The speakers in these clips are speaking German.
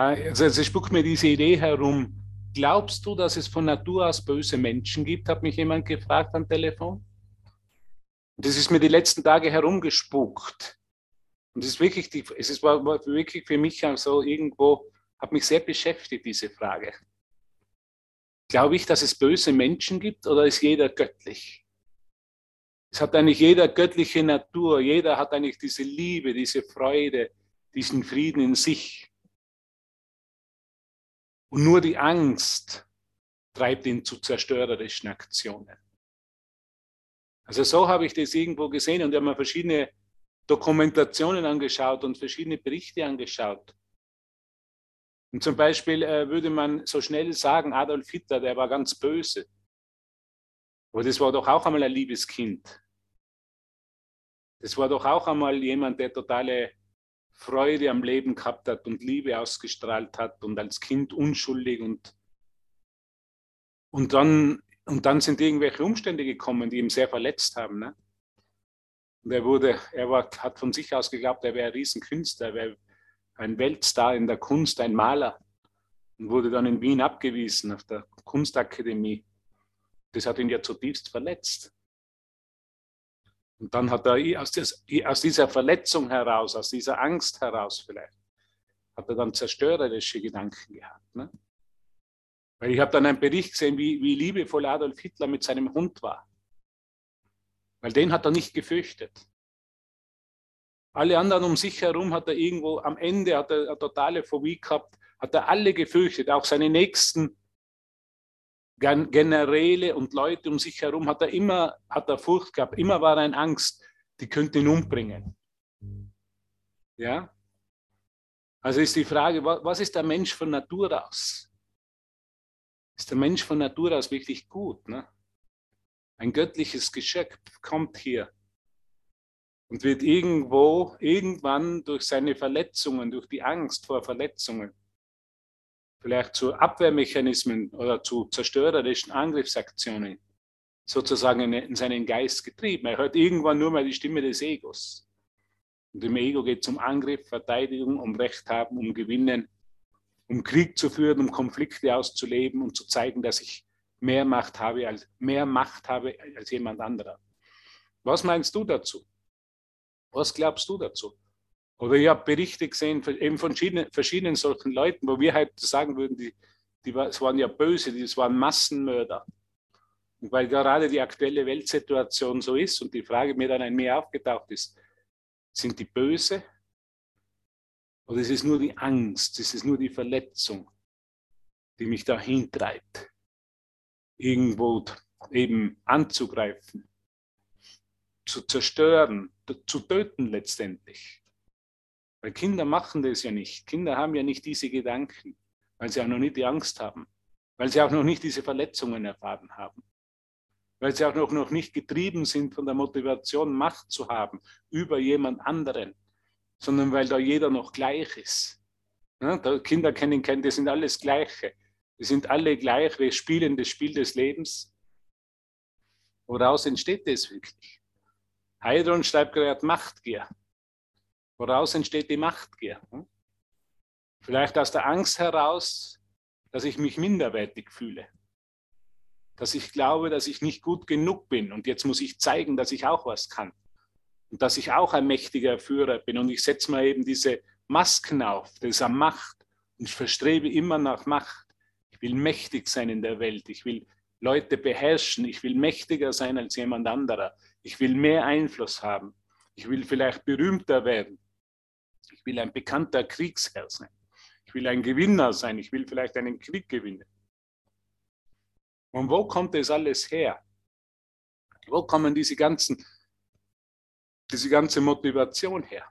Also, also spuckt mir diese Idee herum. Glaubst du, dass es von Natur aus böse Menschen gibt? Hat mich jemand gefragt am Telefon. Das ist mir die letzten Tage herumgespuckt. Und es ist wirklich, die, es ist, war, war wirklich für mich so irgendwo, hat mich sehr beschäftigt, diese Frage. Glaube ich, dass es böse Menschen gibt oder ist jeder göttlich? Es hat eigentlich jeder göttliche Natur, jeder hat eigentlich diese Liebe, diese Freude, diesen Frieden in sich. Und nur die Angst treibt ihn zu zerstörerischen Aktionen. Also so habe ich das irgendwo gesehen und ich habe mir verschiedene Dokumentationen angeschaut und verschiedene Berichte angeschaut. Und zum Beispiel äh, würde man so schnell sagen, Adolf Hitler, der war ganz böse. Aber das war doch auch einmal ein liebes Kind. Das war doch auch einmal jemand, der totale Freude am Leben gehabt hat und Liebe ausgestrahlt hat und als Kind unschuldig und, und, dann, und dann sind irgendwelche Umstände gekommen, die ihn sehr verletzt haben. Ne? Und er wurde, er war, hat von sich aus geglaubt, er wäre ein Riesenkünstler, er wäre ein Weltstar in der Kunst, ein Maler und wurde dann in Wien abgewiesen auf der Kunstakademie. Das hat ihn ja zutiefst verletzt. Und dann hat er aus, dieser Verletzung heraus, aus dieser Angst heraus vielleicht, hat er dann zerstörerische Gedanken gehabt. Ne? Weil ich habe dann einen Bericht gesehen, wie, wie liebevoll Adolf Hitler mit seinem Hund war. Weil den hat er nicht gefürchtet. Alle anderen um sich herum hat er irgendwo, am Ende hat er eine totale Phobie gehabt, hat er alle gefürchtet, auch seine nächsten Generäle und Leute um sich herum hat er immer, hat er Furcht gehabt, immer war er in Angst, die könnten ihn umbringen. Ja? Also ist die Frage, was ist der Mensch von Natur aus? Ist der Mensch von Natur aus wirklich gut? Ne? Ein göttliches Geschöpf kommt hier und wird irgendwo, irgendwann durch seine Verletzungen, durch die Angst vor Verletzungen, vielleicht zu Abwehrmechanismen oder zu zerstörerischen Angriffsaktionen sozusagen in, in seinen Geist getrieben. Er hört irgendwann nur mal die Stimme des Egos. Und im Ego geht es um Angriff, Verteidigung, um Recht haben, um Gewinnen, um Krieg zu führen, um Konflikte auszuleben und zu zeigen, dass ich mehr Macht habe als, mehr Macht habe als jemand anderer. Was meinst du dazu? Was glaubst du dazu? Oder ich habe Berichte gesehen eben von verschiedenen, verschiedenen solchen Leuten, wo wir halt sagen würden, die, die das waren ja böse, das waren Massenmörder. Und weil gerade die aktuelle Weltsituation so ist und die Frage mir dann ein mehr aufgetaucht ist, sind die böse? Oder ist es nur die Angst, ist es nur die Verletzung, die mich dahin treibt, irgendwo eben anzugreifen? zu zerstören, zu töten letztendlich. Weil Kinder machen das ja nicht. Kinder haben ja nicht diese Gedanken, weil sie auch noch nicht die Angst haben, weil sie auch noch nicht diese Verletzungen erfahren haben, weil sie auch noch, noch nicht getrieben sind von der Motivation, Macht zu haben über jemand anderen, sondern weil da jeder noch gleich ist. Ja, Kinder kennen, kennen, die sind alles Gleiche. Die sind alle gleich, wir spielen das Spiel des Lebens. Woraus entsteht das wirklich? Heidrun schreibt gerade Machtgier. Woraus entsteht die Machtgier? Hm? Vielleicht aus der Angst heraus, dass ich mich minderwertig fühle. Dass ich glaube, dass ich nicht gut genug bin und jetzt muss ich zeigen, dass ich auch was kann. Und dass ich auch ein mächtiger Führer bin. Und ich setze mir eben diese Masken auf, das Macht. Und ich verstrebe immer nach Macht. Ich will mächtig sein in der Welt. Ich will Leute beherrschen. Ich will mächtiger sein als jemand anderer. Ich will mehr Einfluss haben. Ich will vielleicht berühmter werden. Ich will ein bekannter Kriegsherr sein. Ich will ein Gewinner sein. Ich will vielleicht einen Krieg gewinnen. Und wo kommt das alles her? Wo kommen diese ganzen, diese ganze Motivation her?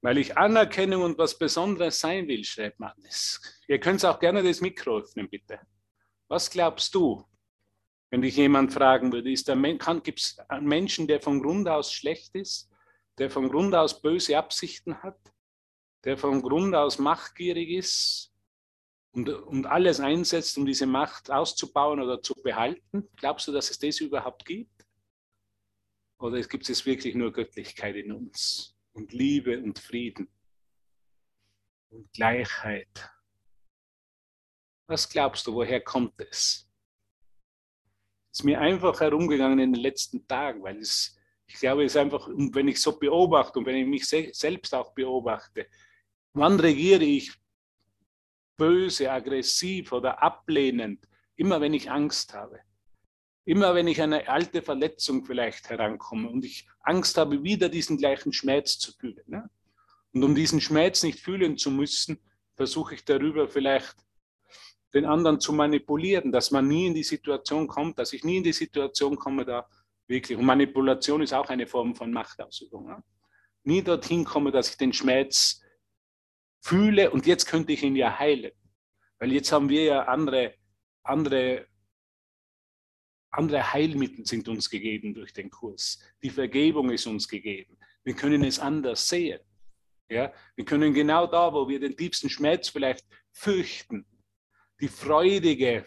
Weil ich Anerkennung und was Besonderes sein will, schreibt Magnus. Ihr könnt auch gerne das Mikro öffnen, bitte. Was glaubst du? Wenn dich jemand fragen würde, gibt es einen Menschen, der von Grund aus schlecht ist, der von Grund aus böse Absichten hat, der von Grund aus machtgierig ist und, und alles einsetzt, um diese Macht auszubauen oder zu behalten? Glaubst du, dass es das überhaupt gibt? Oder gibt es wirklich nur Göttlichkeit in uns und Liebe und Frieden? und Gleichheit. Was glaubst du, woher kommt es? Ist mir einfach herumgegangen in den letzten Tagen, weil es, ich glaube, es ist einfach, wenn ich so beobachte und wenn ich mich selbst auch beobachte, wann regiere ich böse, aggressiv oder ablehnend? Immer wenn ich Angst habe. Immer wenn ich eine alte Verletzung vielleicht herankomme und ich Angst habe, wieder diesen gleichen Schmerz zu fühlen. Ne? Und um diesen Schmerz nicht fühlen zu müssen, versuche ich darüber vielleicht den anderen zu manipulieren, dass man nie in die Situation kommt, dass ich nie in die Situation komme, da wirklich, und Manipulation ist auch eine Form von Machtausübung, ne? nie dorthin komme, dass ich den Schmerz fühle und jetzt könnte ich ihn ja heilen. Weil jetzt haben wir ja andere, andere andere Heilmittel sind uns gegeben durch den Kurs. Die Vergebung ist uns gegeben. Wir können es anders sehen. Ja? Wir können genau da, wo wir den tiefsten Schmerz vielleicht fürchten, die freudige,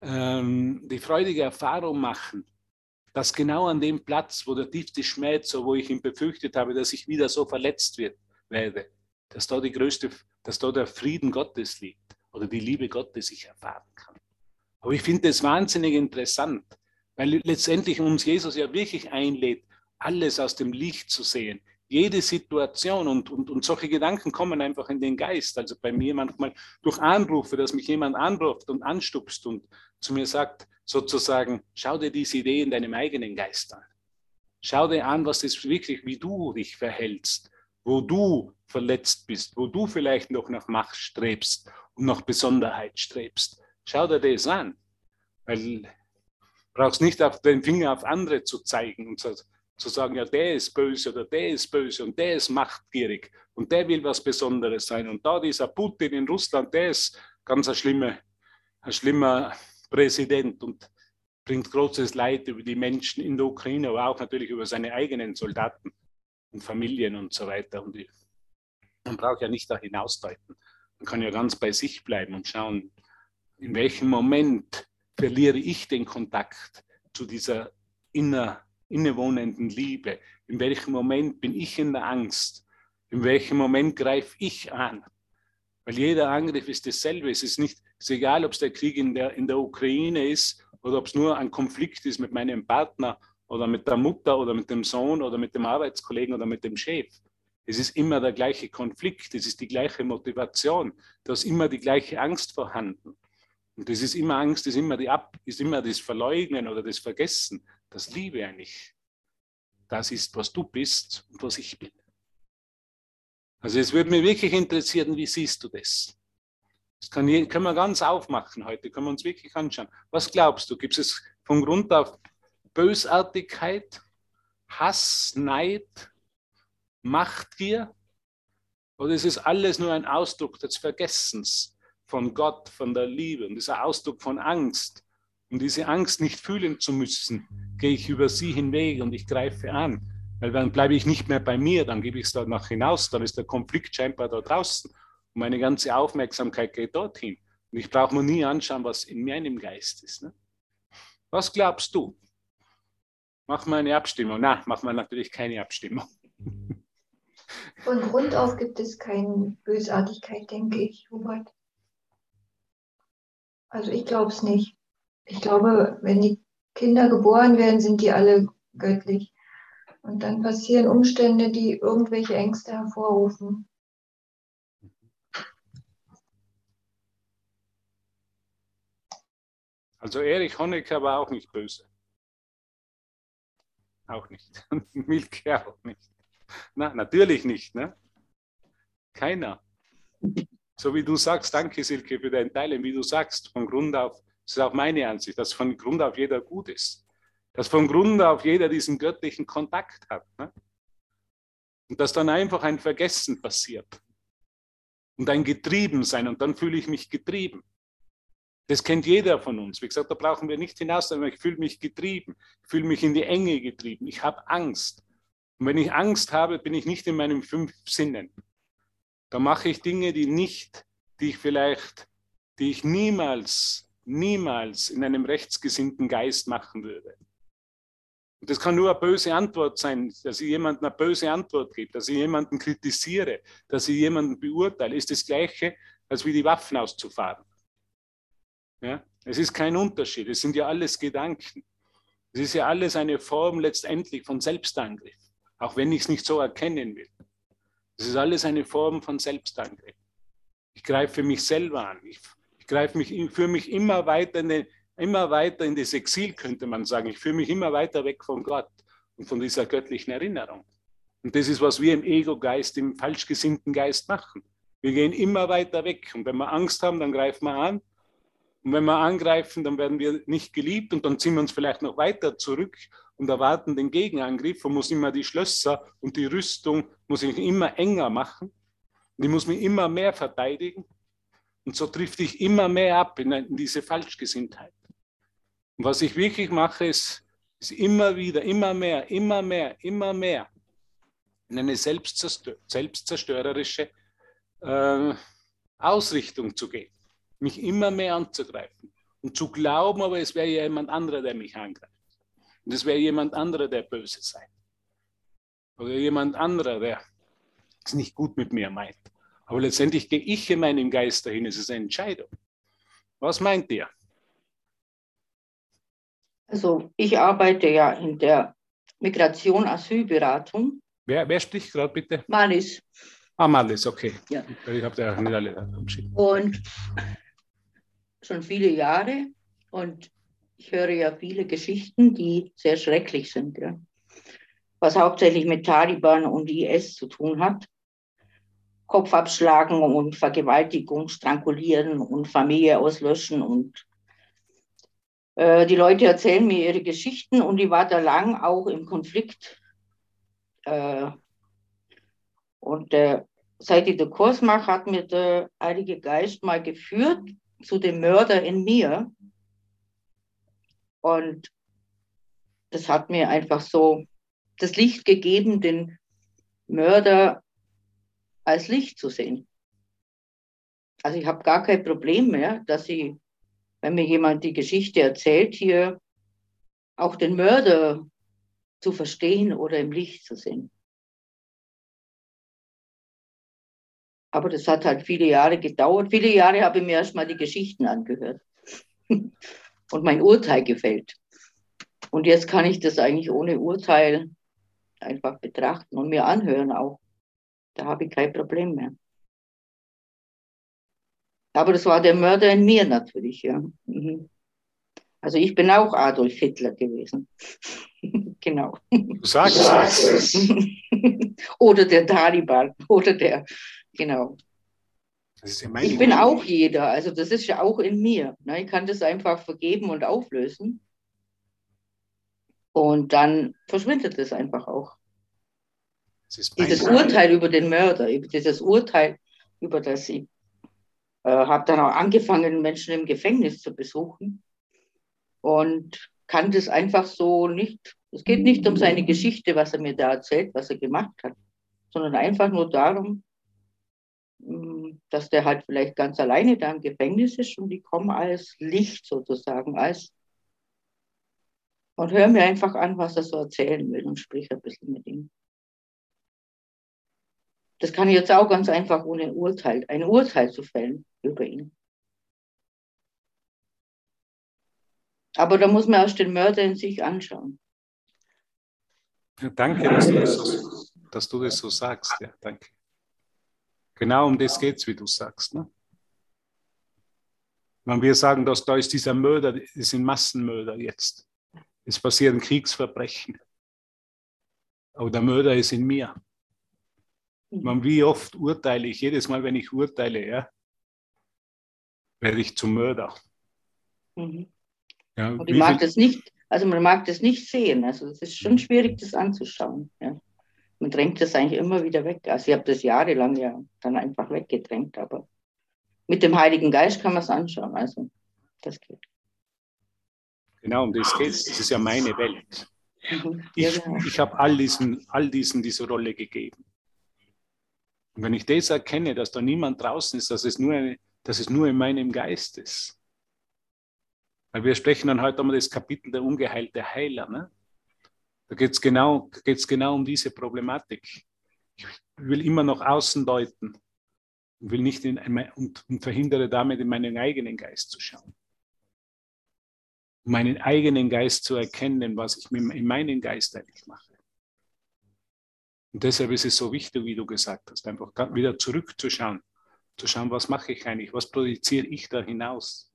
ähm, die freudige Erfahrung machen, dass genau an dem Platz, wo der tiefste Schmerz, wo ich ihn befürchtet habe, dass ich wieder so verletzt wird, werde, dass da die größte, dass da der Frieden Gottes liegt oder die Liebe Gottes ich erfahren kann. Aber ich finde es wahnsinnig interessant, weil letztendlich uns Jesus ja wirklich einlädt, alles aus dem Licht zu sehen. Jede Situation und, und, und solche Gedanken kommen einfach in den Geist. Also bei mir manchmal durch Anrufe, dass mich jemand anruft und anstupst und zu mir sagt, sozusagen, schau dir diese Idee in deinem eigenen Geist an. Schau dir an, was ist wirklich, wie du dich verhältst, wo du verletzt bist, wo du vielleicht noch nach Macht strebst und nach Besonderheit strebst. Schau dir das an. Weil du brauchst nicht auf den Finger auf andere zu zeigen und zu, zu sagen, ja, der ist böse oder der ist böse und der ist machtgierig und der will was Besonderes sein. Und da dieser Putin in Russland, der ist ganz ein schlimmer, ein schlimmer Präsident und bringt großes Leid über die Menschen in der Ukraine, aber auch natürlich über seine eigenen Soldaten und Familien und so weiter. Und man braucht ja nicht da hinausdeuten. Man kann ja ganz bei sich bleiben und schauen, in welchem Moment verliere ich den Kontakt zu dieser inner, innewohnenden Liebe? In welchem Moment bin ich in der Angst? In welchem Moment greife ich an? Weil jeder Angriff ist dasselbe. Es ist nicht, es ist egal, ob es der Krieg in der, in der Ukraine ist oder ob es nur ein Konflikt ist mit meinem Partner oder mit der Mutter oder mit dem Sohn oder mit dem Arbeitskollegen oder mit dem Chef. Es ist immer der gleiche Konflikt, es ist die gleiche Motivation, da ist immer die gleiche Angst vorhanden. Und das ist immer Angst, ist immer, die Ab, ist immer das Verleugnen oder das Vergessen, das Liebe eigentlich. Das ist, was du bist und was ich bin. Also es würde mich wirklich interessieren, wie siehst du das? Das kann, können wir ganz aufmachen heute, können wir uns wirklich anschauen. Was glaubst du, gibt es von Grund auf Bösartigkeit, Hass, Neid, Machtgier? Oder ist es alles nur ein Ausdruck des Vergessens? Von Gott, von der Liebe und dieser Ausdruck von Angst. Um diese Angst nicht fühlen zu müssen, gehe ich über sie hinweg und ich greife an. Weil dann bleibe ich nicht mehr bei mir, dann gebe ich es dort nach hinaus, dann ist der Konflikt scheinbar da draußen. Und meine ganze Aufmerksamkeit geht dorthin. Und ich brauche mir nie anschauen, was in meinem Geist ist. Ne? Was glaubst du? Mach mal eine Abstimmung. Na, mach mal natürlich keine Abstimmung. Von Grund auf gibt es keine Bösartigkeit, denke ich, Hubert. Also ich glaube es nicht. Ich glaube, wenn die Kinder geboren werden, sind die alle göttlich. Und dann passieren Umstände, die irgendwelche Ängste hervorrufen. Also Erich Honecker war auch nicht böse. Auch nicht. Milke auch nicht. Na, natürlich nicht. Ne? Keiner. So wie du sagst, danke Silke für dein Teilen, wie du sagst, von Grund auf, das ist auch meine Ansicht, dass von Grund auf jeder gut ist. Dass von Grund auf jeder diesen göttlichen Kontakt hat. Ne? Und dass dann einfach ein Vergessen passiert. Und ein Getriebensein. Und dann fühle ich mich getrieben. Das kennt jeder von uns. Wie gesagt, da brauchen wir nicht hinaus, aber ich fühle mich getrieben. Ich fühle mich in die Enge getrieben. Ich habe Angst. Und wenn ich Angst habe, bin ich nicht in meinen fünf Sinnen. Da mache ich Dinge, die nicht, die ich vielleicht, die ich niemals, niemals in einem rechtsgesinnten Geist machen würde. Und das kann nur eine böse Antwort sein, dass ich jemandem eine böse Antwort gebe, dass ich jemanden kritisiere, dass ich jemanden beurteile, ist das Gleiche, als wie die Waffen auszufahren. Ja? Es ist kein Unterschied, es sind ja alles Gedanken. Es ist ja alles eine Form letztendlich von Selbstangriff, auch wenn ich es nicht so erkennen will. Es ist alles eine Form von Selbstangriff. Ich greife mich selber an. Ich, ich greife mich, führe mich immer weiter, in den, immer weiter in das Exil, könnte man sagen. Ich führe mich immer weiter weg von Gott und von dieser göttlichen Erinnerung. Und das ist, was wir im Ego-Geist, im falsch gesinnten Geist machen. Wir gehen immer weiter weg. Und wenn wir Angst haben, dann greifen wir an. Und wenn wir angreifen, dann werden wir nicht geliebt und dann ziehen wir uns vielleicht noch weiter zurück und erwarten den Gegenangriff und muss immer die Schlösser und die Rüstung muss ich immer enger machen. Und ich muss mich immer mehr verteidigen. Und so trifft ich immer mehr ab in, in diese Falschgesinntheit. Und was ich wirklich mache, ist, ist immer wieder, immer mehr, immer mehr, immer mehr in eine selbstzerstörerische äh, Ausrichtung zu gehen mich immer mehr anzugreifen und zu glauben, aber es wäre jemand anderer, der mich angreift. Und es wäre jemand anderer, der böse sei. Oder jemand anderer, der es nicht gut mit mir meint. Aber letztendlich gehe ich in meinem Geist dahin. Es ist eine Entscheidung. Was meint ihr? Also ich arbeite ja in der Migration Asylberatung. Wer, wer spricht gerade bitte? Malis. Ah, Malis, okay. Ja. Ich habe da nicht alle Und schon viele Jahre und ich höre ja viele Geschichten, die sehr schrecklich sind, ja. was hauptsächlich mit Taliban und IS zu tun hat. Kopf abschlagen und Vergewaltigung, Strangulieren und Familie auslöschen. Und äh, die Leute erzählen mir ihre Geschichten und ich war da lang auch im Konflikt. Äh, und äh, seit ich den Kurs mache, hat mir der Heilige Geist mal geführt zu dem Mörder in mir. Und das hat mir einfach so das Licht gegeben, den Mörder als Licht zu sehen. Also ich habe gar kein Problem mehr, dass ich, wenn mir jemand die Geschichte erzählt, hier auch den Mörder zu verstehen oder im Licht zu sehen. Aber das hat halt viele Jahre gedauert. Viele Jahre habe ich mir erstmal die Geschichten angehört und mein Urteil gefällt. Und jetzt kann ich das eigentlich ohne Urteil einfach betrachten und mir anhören auch. Da habe ich kein Problem mehr. Aber das war der Mörder in mir natürlich, ja. Mhm. Also ich bin auch Adolf Hitler gewesen. genau. Du sagst es. oder der Taliban oder der Genau. Ja ich bin auch jeder, also das ist ja auch in mir. Ne? Ich kann das einfach vergeben und auflösen. Und dann verschwindet es einfach auch. Dieses Urteil über den Mörder, dieses Urteil über das ich äh, habe dann auch angefangen, Menschen im Gefängnis zu besuchen und kann das einfach so nicht. Es geht nicht um seine Geschichte, was er mir da erzählt, was er gemacht hat, sondern einfach nur darum, hm, dass der halt vielleicht ganz alleine da im Gefängnis ist und die kommen als Licht sozusagen, als und hör mir einfach an, was er so erzählen will und sprich ein bisschen mit ihm. Das kann ich jetzt auch ganz einfach ohne Urteil, ein Urteil zu fällen über ihn. Aber da muss man erst den Mörder in sich anschauen. Ja, danke, dass du, das so, dass du das so sagst. Ja, danke. Genau um das geht es, wie du sagst. Ne? Wenn wir sagen, dass da ist dieser Mörder, das sind Massenmörder jetzt. Es passieren Kriegsverbrechen. Aber der Mörder ist in mir. Man, wie oft urteile ich, jedes Mal, wenn ich urteile, ja, werde ich zum Mörder. Mhm. Ja, Und ich mag das nicht, also man mag das nicht sehen. Also es ist schon schwierig, das anzuschauen. Ja man drängt das eigentlich immer wieder weg. Also ich habe das jahrelang ja dann einfach weggedrängt, aber mit dem Heiligen Geist kann man es anschauen. Also das geht. Genau, um das geht es. Das ist ja meine Welt. Mhm. Ich, genau. ich habe all diesen, all diesen diese Rolle gegeben. Und wenn ich das erkenne, dass da niemand draußen ist, dass es nur, eine, dass es nur in meinem Geist ist. Weil wir sprechen dann heute einmal das Kapitel der ungeheilte Heiler. Ne? Da geht es genau, genau um diese Problematik. Ich will immer noch außen deuten und, will nicht in, und, und verhindere damit in meinen eigenen Geist zu schauen. Um meinen eigenen Geist zu erkennen, was ich in meinen Geist eigentlich mache. Und deshalb ist es so wichtig, wie du gesagt hast, einfach wieder zurückzuschauen, zu schauen, was mache ich eigentlich, was projiziere ich da hinaus.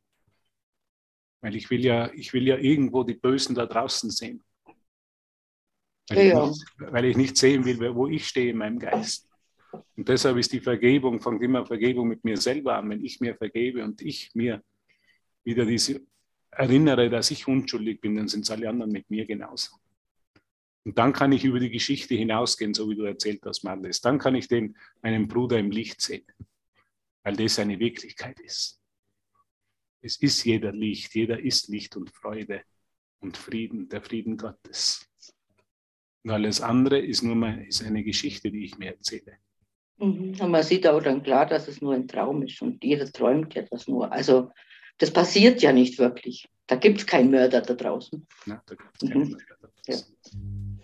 Weil ich will ja, ich will ja irgendwo die Bösen da draußen sehen. Weil, ja, ich nicht, weil ich nicht sehen will, wo ich stehe in meinem Geist. Und deshalb ist die Vergebung, fängt immer Vergebung mit mir selber an. Wenn ich mir vergebe und ich mir wieder diese erinnere, dass ich unschuldig bin, dann sind es alle anderen mit mir genauso. Und dann kann ich über die Geschichte hinausgehen, so wie du erzählt hast, Marles. Dann kann ich den, meinen Bruder im Licht sehen, weil das eine Wirklichkeit ist. Es ist jeder Licht, jeder ist Licht und Freude und Frieden, der Frieden Gottes. Und alles andere ist nur mal, ist eine Geschichte, die ich mir erzähle. Mhm. Und man sieht auch dann klar, dass es nur ein Traum ist und jeder träumt ja das nur. Also das passiert ja nicht wirklich. Da gibt es keinen Mörder da draußen. Ja, da gibt's keinen mhm. Mörder da draußen. Ja.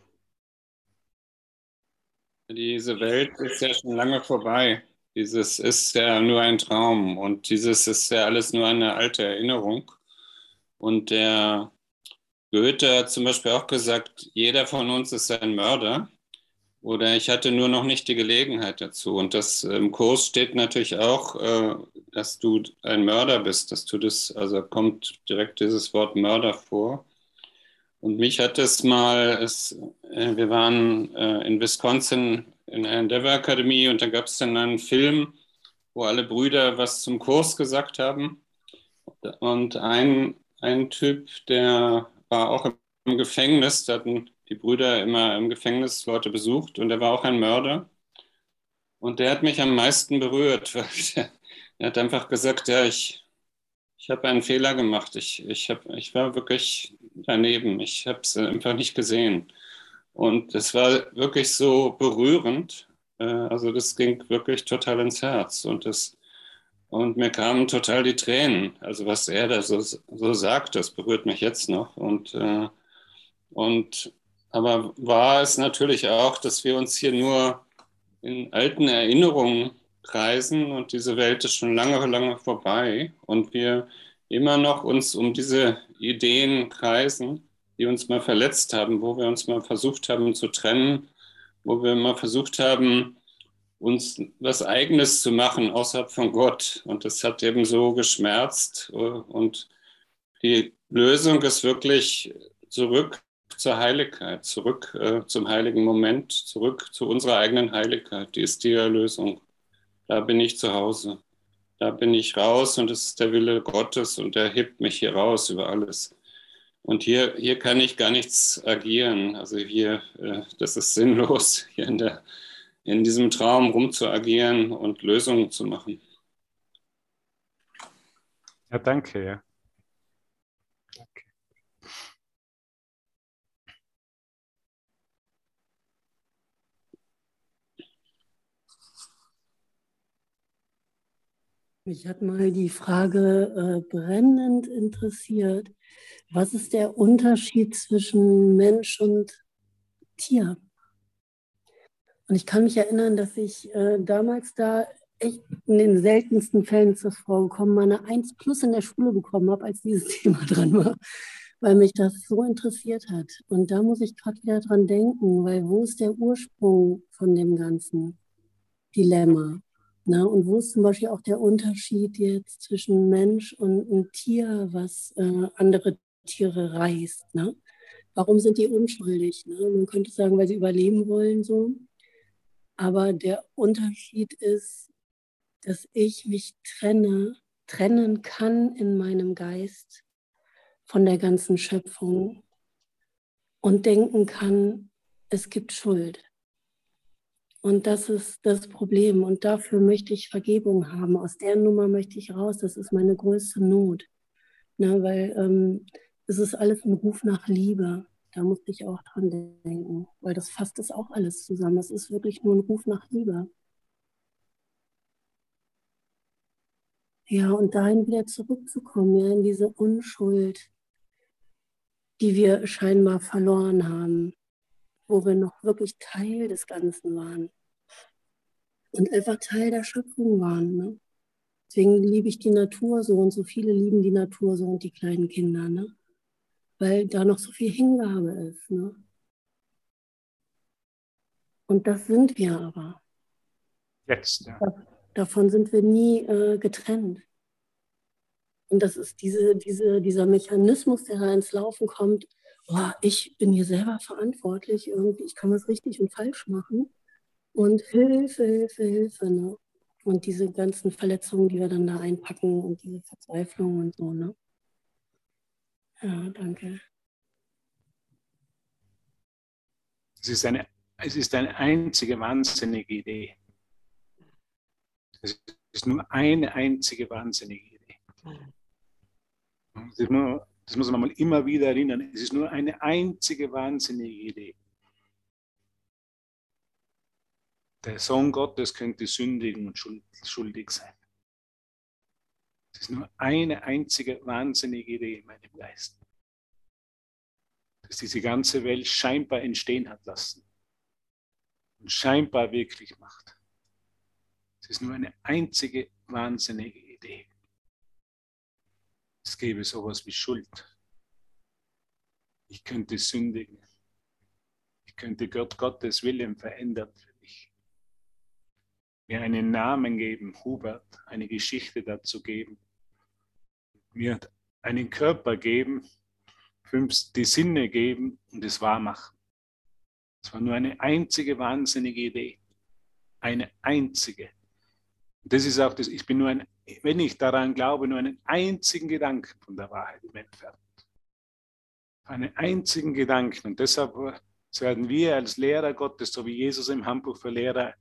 Diese Welt ist ja schon lange vorbei. Dieses ist ja nur ein Traum und dieses ist ja alles nur eine alte Erinnerung. Und der Goethe hat zum Beispiel auch gesagt, jeder von uns ist ein Mörder. Oder ich hatte nur noch nicht die Gelegenheit dazu. Und das im Kurs steht natürlich auch, äh, dass du ein Mörder bist, dass du das, also kommt direkt dieses Wort Mörder vor. Und mich hat es mal, es, äh, wir waren äh, in Wisconsin in der Endeavor Akademie und da gab es dann einen Film, wo alle Brüder was zum Kurs gesagt haben. Und ein, ein Typ, der war auch im Gefängnis, da hatten die Brüder immer im Gefängnis Leute besucht und er war auch ein Mörder. Und der hat mich am meisten berührt, weil der, er hat einfach gesagt, ja, ich, ich habe einen Fehler gemacht. Ich, ich, hab, ich war wirklich daneben. Ich habe es einfach nicht gesehen. Und es war wirklich so berührend. Äh, also das ging wirklich total ins Herz. Und, das, und mir kamen total die Tränen. Also was er da so, so sagt, das berührt mich jetzt noch. Und, äh, und aber war es natürlich auch, dass wir uns hier nur in alten Erinnerungen kreisen und diese Welt ist schon lange, lange vorbei und wir immer noch uns um diese Ideen kreisen, die uns mal verletzt haben, wo wir uns mal versucht haben zu trennen, wo wir mal versucht haben, uns was Eigenes zu machen außerhalb von Gott. Und das hat eben so geschmerzt. Und die Lösung ist wirklich zurück zur Heiligkeit, zurück äh, zum heiligen Moment, zurück zu unserer eigenen Heiligkeit. Die ist die Erlösung. Da bin ich zu Hause. Da bin ich raus und es ist der Wille Gottes und er hebt mich hier raus über alles. Und hier, hier kann ich gar nichts agieren. Also hier, äh, das ist sinnlos, hier in, der, in diesem Traum rumzuagieren und Lösungen zu machen. Ja, danke. Ja. Mich hat mal die Frage äh, brennend interessiert, was ist der Unterschied zwischen Mensch und Tier? Und ich kann mich erinnern, dass ich äh, damals da echt in den seltensten Fällen zur Frau gekommen, meine 1 plus in der Schule bekommen habe, als dieses Thema dran war, weil mich das so interessiert hat. Und da muss ich gerade wieder dran denken, weil wo ist der Ursprung von dem ganzen Dilemma? Na, und wo ist zum Beispiel auch der Unterschied jetzt zwischen Mensch und ein Tier, was äh, andere Tiere reißt? Ne? Warum sind die unschuldig? Ne? Man könnte sagen, weil sie überleben wollen so. Aber der Unterschied ist, dass ich mich trenne, trennen kann in meinem Geist von der ganzen Schöpfung und denken kann, es gibt Schuld. Und das ist das Problem. Und dafür möchte ich Vergebung haben. Aus der Nummer möchte ich raus. Das ist meine größte Not. Na, weil ähm, es ist alles ein Ruf nach Liebe. Da musste ich auch dran denken. Weil das fasst es auch alles zusammen. Es ist wirklich nur ein Ruf nach Liebe. Ja, und dahin wieder zurückzukommen, ja, in diese Unschuld, die wir scheinbar verloren haben. wo wir noch wirklich Teil des Ganzen waren und einfach Teil der Schöpfung waren. Ne? Deswegen liebe ich die Natur so und so viele lieben die Natur so und die kleinen Kinder, ne? Weil da noch so viel Hingabe ist. Ne? Und das sind wir aber. Jetzt, ja. Davon sind wir nie äh, getrennt. Und das ist diese, diese, dieser Mechanismus, der da ins Laufen kommt. Oh, ich bin hier selber verantwortlich, irgendwie, ich kann was richtig und falsch machen. Und Hilfe, Hilfe, Hilfe. Ne? Und diese ganzen Verletzungen, die wir dann da einpacken und diese Verzweiflung und so. Ne? Ja, danke. Es ist eine, es ist eine einzige wahnsinnige Idee. Es ist nur eine einzige wahnsinnige Idee. Das muss, das muss man mal immer wieder erinnern. Es ist nur eine einzige wahnsinnige Idee. Der Sohn Gottes könnte sündigen und schuldig sein. Es ist nur eine einzige wahnsinnige Idee in meinem Geist, dass diese ganze Welt scheinbar entstehen hat lassen und scheinbar wirklich macht. Es ist nur eine einzige wahnsinnige Idee. Es gäbe sowas wie Schuld. Ich könnte sündigen. Ich könnte Gott Gottes Willen verändern. Mir einen Namen geben, Hubert, eine Geschichte dazu geben. Mir einen Körper geben, fünf, die Sinne geben und es wahr machen. Es war nur eine einzige wahnsinnige Idee. Eine einzige. Das ist auch das, ich bin nur ein, wenn ich daran glaube, nur einen einzigen Gedanken von der Wahrheit entfernt. Einen einzigen Gedanken. Und deshalb werden wir als Lehrer Gottes, so wie Jesus im Handbuch für Lehrer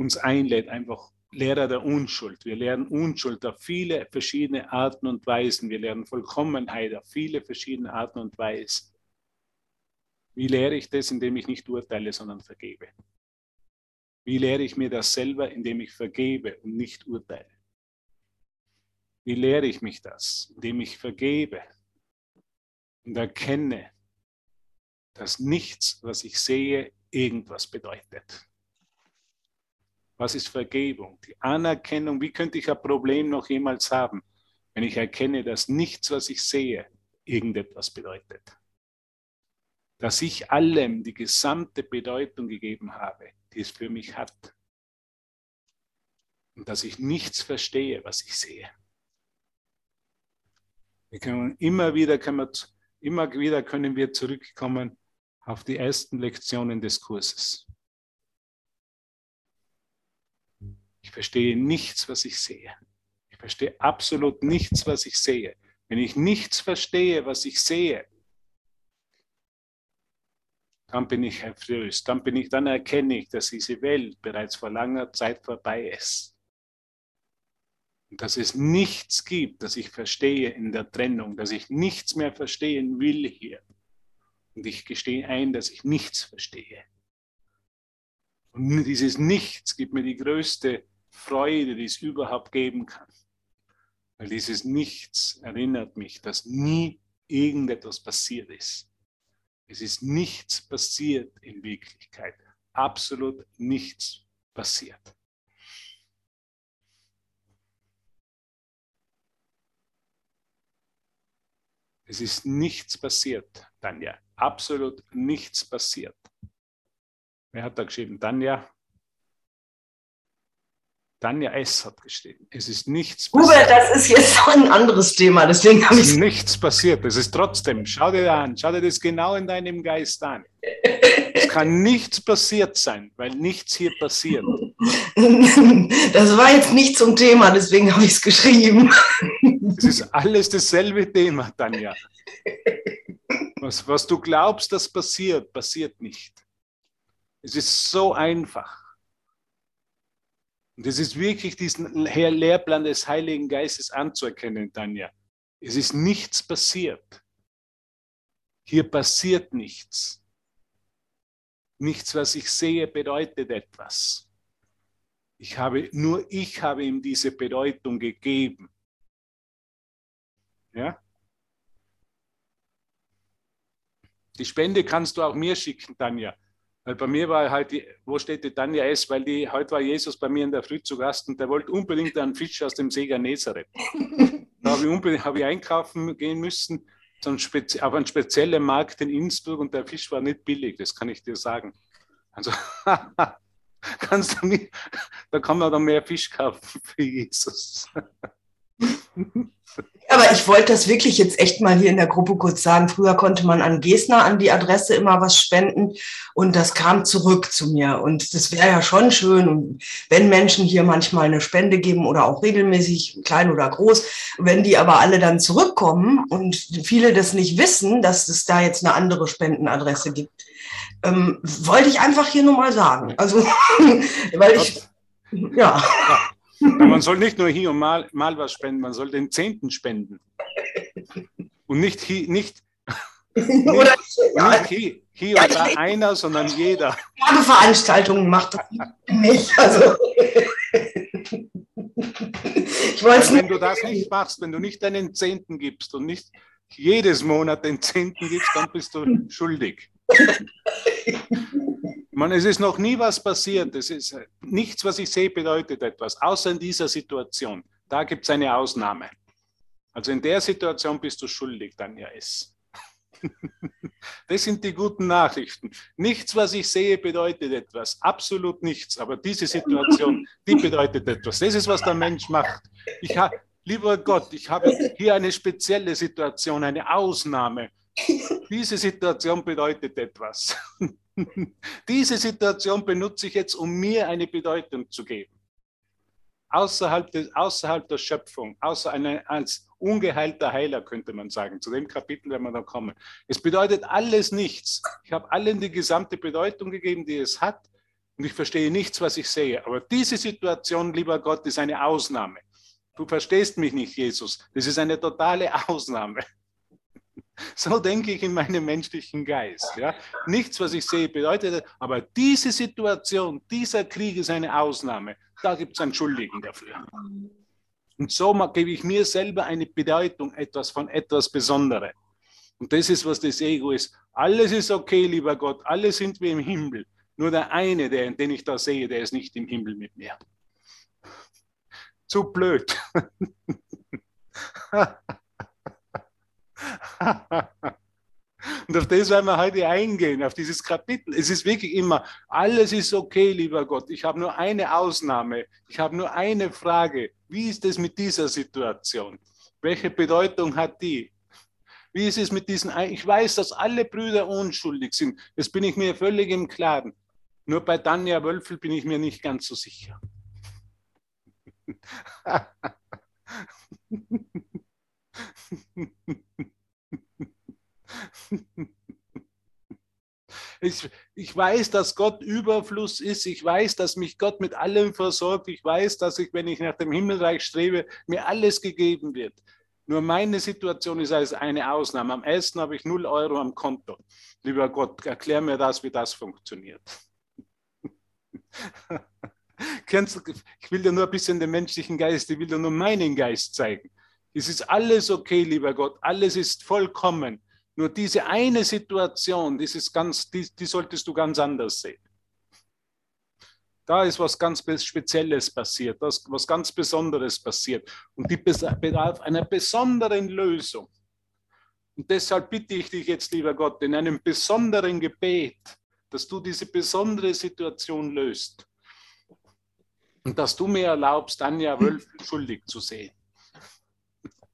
uns einlädt, einfach Lehrer der Unschuld. Wir lernen Unschuld auf viele verschiedene Arten und Weisen. Wir lernen Vollkommenheit auf viele verschiedene Arten und Weisen. Wie lehre ich das, indem ich nicht urteile, sondern vergebe? Wie lehre ich mir das selber, indem ich vergebe und nicht urteile? Wie lehre ich mich das? Indem ich vergebe und erkenne, dass nichts, was ich sehe, irgendwas bedeutet. Was ist Vergebung? Die Anerkennung, wie könnte ich ein Problem noch jemals haben, wenn ich erkenne, dass nichts, was ich sehe, irgendetwas bedeutet? Dass ich allem die gesamte Bedeutung gegeben habe, die es für mich hat. Und dass ich nichts verstehe, was ich sehe. Wir können immer wieder, können wir, immer wieder können wir zurückkommen auf die ersten Lektionen des Kurses. Ich verstehe nichts, was ich sehe. Ich verstehe absolut nichts, was ich sehe. Wenn ich nichts verstehe, was ich sehe, dann bin ich erflößt, dann bin ich, dann erkenne ich, dass diese Welt bereits vor langer Zeit vorbei ist. Und dass es nichts gibt, das ich verstehe in der Trennung, dass ich nichts mehr verstehen will hier. Und ich gestehe ein, dass ich nichts verstehe. Und dieses Nichts gibt mir die größte Freude, die es überhaupt geben kann. Weil dieses Nichts erinnert mich, dass nie irgendetwas passiert ist. Es ist nichts passiert in Wirklichkeit. Absolut nichts passiert. Es ist nichts passiert, Tanja. Absolut nichts passiert. Wer hat da geschrieben? Tanja? Tanja S. hat geschrieben. Es ist nichts passiert. Hubert, das ist jetzt noch ein anderes Thema, deswegen habe ich. Es ist nichts passiert. Es ist trotzdem, schau dir an, schau dir das genau in deinem Geist an. es kann nichts passiert sein, weil nichts hier passiert. Das war jetzt nicht zum Thema, deswegen habe ich es geschrieben. Es ist alles dasselbe Thema, Tanja. Was, was du glaubst, das passiert, passiert nicht. Es ist so einfach. Und es ist wirklich diesen Lehrplan des Heiligen Geistes anzuerkennen, Tanja. Es ist nichts passiert. Hier passiert nichts. Nichts, was ich sehe, bedeutet etwas. Ich habe, nur ich habe ihm diese Bedeutung gegeben. Ja? die Spende kannst du auch mir schicken, Tanja. Weil bei mir war halt, die, wo steht die Tanja S? Weil die, heute war Jesus bei mir in der Früh zu Gast und der wollte unbedingt einen Fisch aus dem See Genezareth. da habe ich, unbedingt, hab ich einkaufen gehen müssen, so ein auf einen speziellen Markt in Innsbruck und der Fisch war nicht billig, das kann ich dir sagen. Also, kannst du nicht, da kann man dann mehr Fisch kaufen für Jesus. Aber ich wollte das wirklich jetzt echt mal hier in der Gruppe kurz sagen. Früher konnte man an Gesner an die Adresse immer was spenden und das kam zurück zu mir. Und das wäre ja schon schön. Und wenn Menschen hier manchmal eine Spende geben oder auch regelmäßig, klein oder groß, wenn die aber alle dann zurückkommen und viele das nicht wissen, dass es da jetzt eine andere Spendenadresse gibt, ähm, wollte ich einfach hier nur mal sagen. Also, weil ich, ja. ja. Man soll nicht nur hier und mal, mal was spenden, man soll den Zehnten spenden. Und nicht hier, nicht, Oder, ja. nicht hier, hier ja, und da einer, sondern jeder. Veranstaltungen macht das nicht. Also. ich weiß wenn du das nicht machst, wenn du nicht deinen Zehnten gibst und nicht jedes Monat den Zehnten gibst, dann bist du schuldig. Man, es ist noch nie was passiert. Es ist nichts, was ich sehe, bedeutet etwas, außer in dieser Situation. Da gibt es eine Ausnahme. Also in der Situation bist du schuldig, dann ja es. Das sind die guten Nachrichten. Nichts, was ich sehe, bedeutet etwas. Absolut nichts. Aber diese Situation, die bedeutet etwas. Das ist, was der Mensch macht. Ich habe, lieber Gott, ich habe hier eine spezielle Situation, eine Ausnahme. Diese Situation bedeutet etwas. Diese Situation benutze ich jetzt, um mir eine Bedeutung zu geben. Außerhalb, des, außerhalb der Schöpfung, außer eine, als ungeheilter Heiler, könnte man sagen. Zu dem Kapitel werden wir dann kommen. Es bedeutet alles nichts. Ich habe allen die gesamte Bedeutung gegeben, die es hat. Und ich verstehe nichts, was ich sehe. Aber diese Situation, lieber Gott, ist eine Ausnahme. Du verstehst mich nicht, Jesus. Das ist eine totale Ausnahme. So denke ich in meinem menschlichen Geist. Ja? Nichts, was ich sehe, bedeutet, aber diese Situation, dieser Krieg ist eine Ausnahme. Da gibt es einen Schuldigen dafür. Und so gebe ich mir selber eine Bedeutung etwas von etwas Besonderem. Und das ist, was das Ego ist. Alles ist okay, lieber Gott, alle sind wir im Himmel. Nur der eine, der, den ich da sehe, der ist nicht im Himmel mit mir. Zu blöd. Und auf das werden wir heute eingehen, auf dieses Kapitel. Es ist wirklich immer, alles ist okay, lieber Gott. Ich habe nur eine Ausnahme. Ich habe nur eine Frage. Wie ist es mit dieser Situation? Welche Bedeutung hat die? Wie ist es mit diesen, ich weiß, dass alle Brüder unschuldig sind. Das bin ich mir völlig im Klaren. Nur bei Tanja Wölfel bin ich mir nicht ganz so sicher. Ich, ich weiß, dass Gott Überfluss ist. Ich weiß, dass mich Gott mit allem versorgt. Ich weiß, dass ich, wenn ich nach dem Himmelreich strebe, mir alles gegeben wird. Nur meine Situation ist als eine Ausnahme. Am ersten habe ich 0 Euro am Konto. Lieber Gott, erklär mir das, wie das funktioniert. ich will dir nur ein bisschen den menschlichen Geist, ich will dir nur meinen Geist zeigen. Es ist alles okay, lieber Gott, alles ist vollkommen. Nur diese eine Situation, dieses ganz, die, die solltest du ganz anders sehen. Da ist was ganz Spezielles passiert, das, was ganz Besonderes passiert. Und die bedarf einer besonderen Lösung. Und deshalb bitte ich dich jetzt, lieber Gott, in einem besonderen Gebet, dass du diese besondere Situation löst. Und dass du mir erlaubst, Anja Wölf schuldig zu sehen.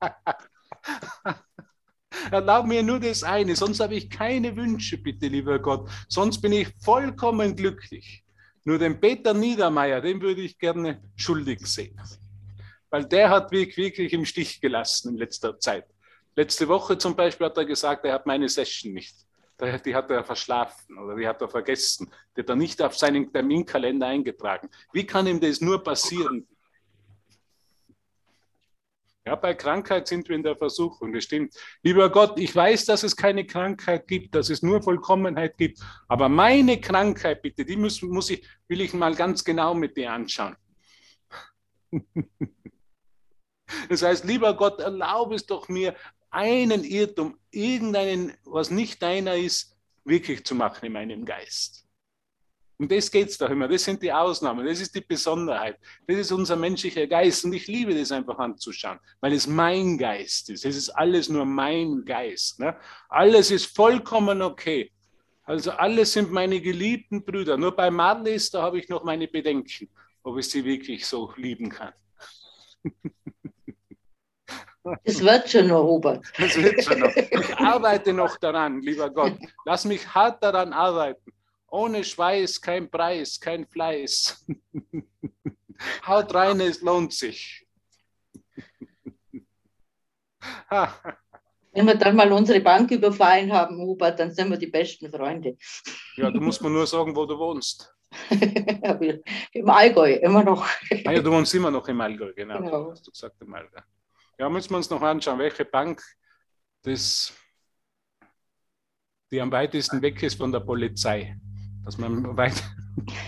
Erlaub mir nur das eine, sonst habe ich keine Wünsche, bitte, lieber Gott. Sonst bin ich vollkommen glücklich. Nur den Peter Niedermeyer, den würde ich gerne schuldig sehen. Weil der hat mich wirklich im Stich gelassen in letzter Zeit. Letzte Woche zum Beispiel hat er gesagt, er hat meine Session nicht. Die hat er verschlafen oder die hat er vergessen. Die hat er nicht auf seinen Terminkalender eingetragen. Wie kann ihm das nur passieren? Ja, bei Krankheit sind wir in der Versuchung, das stimmt. Lieber Gott, ich weiß, dass es keine Krankheit gibt, dass es nur Vollkommenheit gibt. Aber meine Krankheit, bitte, die muss, muss ich, will ich mal ganz genau mit dir anschauen. Das heißt, lieber Gott, erlaube es doch mir, einen Irrtum, irgendeinen, was nicht deiner ist, wirklich zu machen in meinem Geist. Um das geht es doch immer. Das sind die Ausnahmen. Das ist die Besonderheit. Das ist unser menschlicher Geist. Und ich liebe das einfach anzuschauen, weil es mein Geist ist. Es ist alles nur mein Geist. Ne? Alles ist vollkommen okay. Also alles sind meine geliebten Brüder. Nur bei Marlies, da habe ich noch meine Bedenken, ob ich sie wirklich so lieben kann. Es wird schon noch, Robert. Es wird schon noch. Ich arbeite noch daran, lieber Gott. Lass mich hart daran arbeiten. Ohne Schweiß kein Preis, kein Fleiß. Haut rein, es lohnt sich. Wenn wir dann mal unsere Bank überfallen haben, Hubert, dann sind wir die besten Freunde. Ja, du musst mir nur sagen, wo du wohnst. Im Allgäu, immer noch. Ah ja, du wohnst immer noch im Allgäu, genau. genau. Hast du gesagt, im Allgäu. Ja, müssen wir uns noch anschauen, welche Bank das, die am weitesten weg ist von der Polizei dass man weit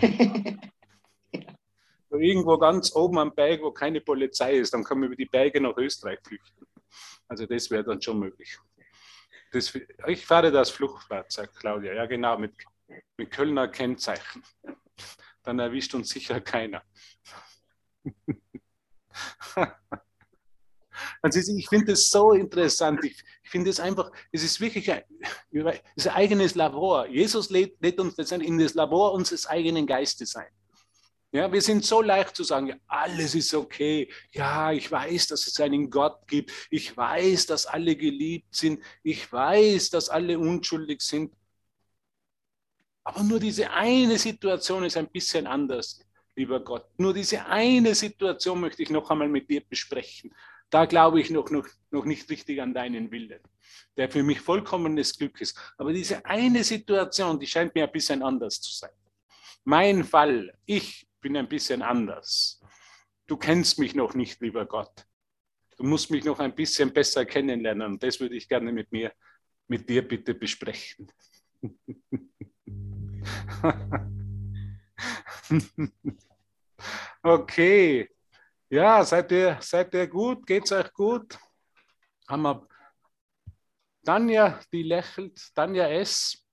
irgendwo ganz oben am Berg, wo keine Polizei ist, dann kann man über die Berge nach Österreich flüchten. Also das wäre dann schon möglich. Das, ich fahre das Fluchtfahrzeug, Claudia, ja genau, mit, mit Kölner Kennzeichen. Dann erwischt uns sicher keiner. Also ich finde das so interessant. Ich, ich finde es einfach, es ist wirklich ein, es ein eigenes Labor. Jesus lädt, lädt uns in das Labor unseres eigenen Geistes ein. Ja, wir sind so leicht zu sagen, ja, alles ist okay. Ja, ich weiß, dass es einen Gott gibt. Ich weiß, dass alle geliebt sind. Ich weiß, dass alle unschuldig sind. Aber nur diese eine Situation ist ein bisschen anders, lieber Gott. Nur diese eine Situation möchte ich noch einmal mit dir besprechen da glaube ich noch, noch, noch nicht richtig an deinen Willen, der für mich vollkommenes Glück ist. Aber diese eine Situation, die scheint mir ein bisschen anders zu sein. Mein Fall, ich bin ein bisschen anders. Du kennst mich noch nicht, lieber Gott. Du musst mich noch ein bisschen besser kennenlernen. Das würde ich gerne mit mir, mit dir bitte besprechen. okay. Ja, seid ihr, seid ihr gut? Geht's euch gut? Haben wir Tanja, die lächelt, Tanja S.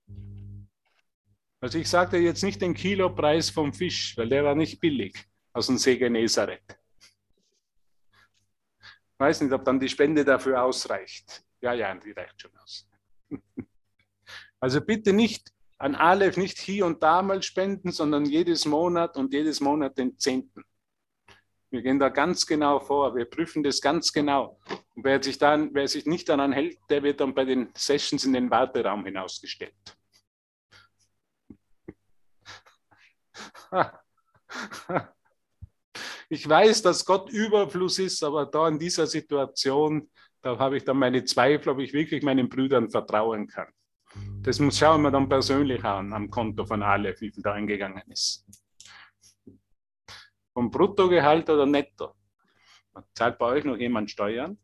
Also ich sagte jetzt nicht den Kilopreis vom Fisch, weil der war nicht billig aus dem See Genezareth. Ich weiß nicht, ob dann die Spende dafür ausreicht. Ja, ja, die reicht schon aus. Also bitte nicht an Aleph, nicht hier und da mal spenden, sondern jedes Monat und jedes Monat den Zehnten. Wir gehen da ganz genau vor, wir prüfen das ganz genau. Und wer sich, dann, wer sich nicht daran hält, der wird dann bei den Sessions in den Warteraum hinausgestellt. Ich weiß, dass Gott Überfluss ist, aber da in dieser Situation, da habe ich dann meine Zweifel, ob ich wirklich meinen Brüdern vertrauen kann. Das muss, schauen wir dann persönlich an am Konto von Aleph, wie viel da eingegangen ist. Vom Bruttogehalt oder netto? Zahlt bei euch noch jemand Steuern?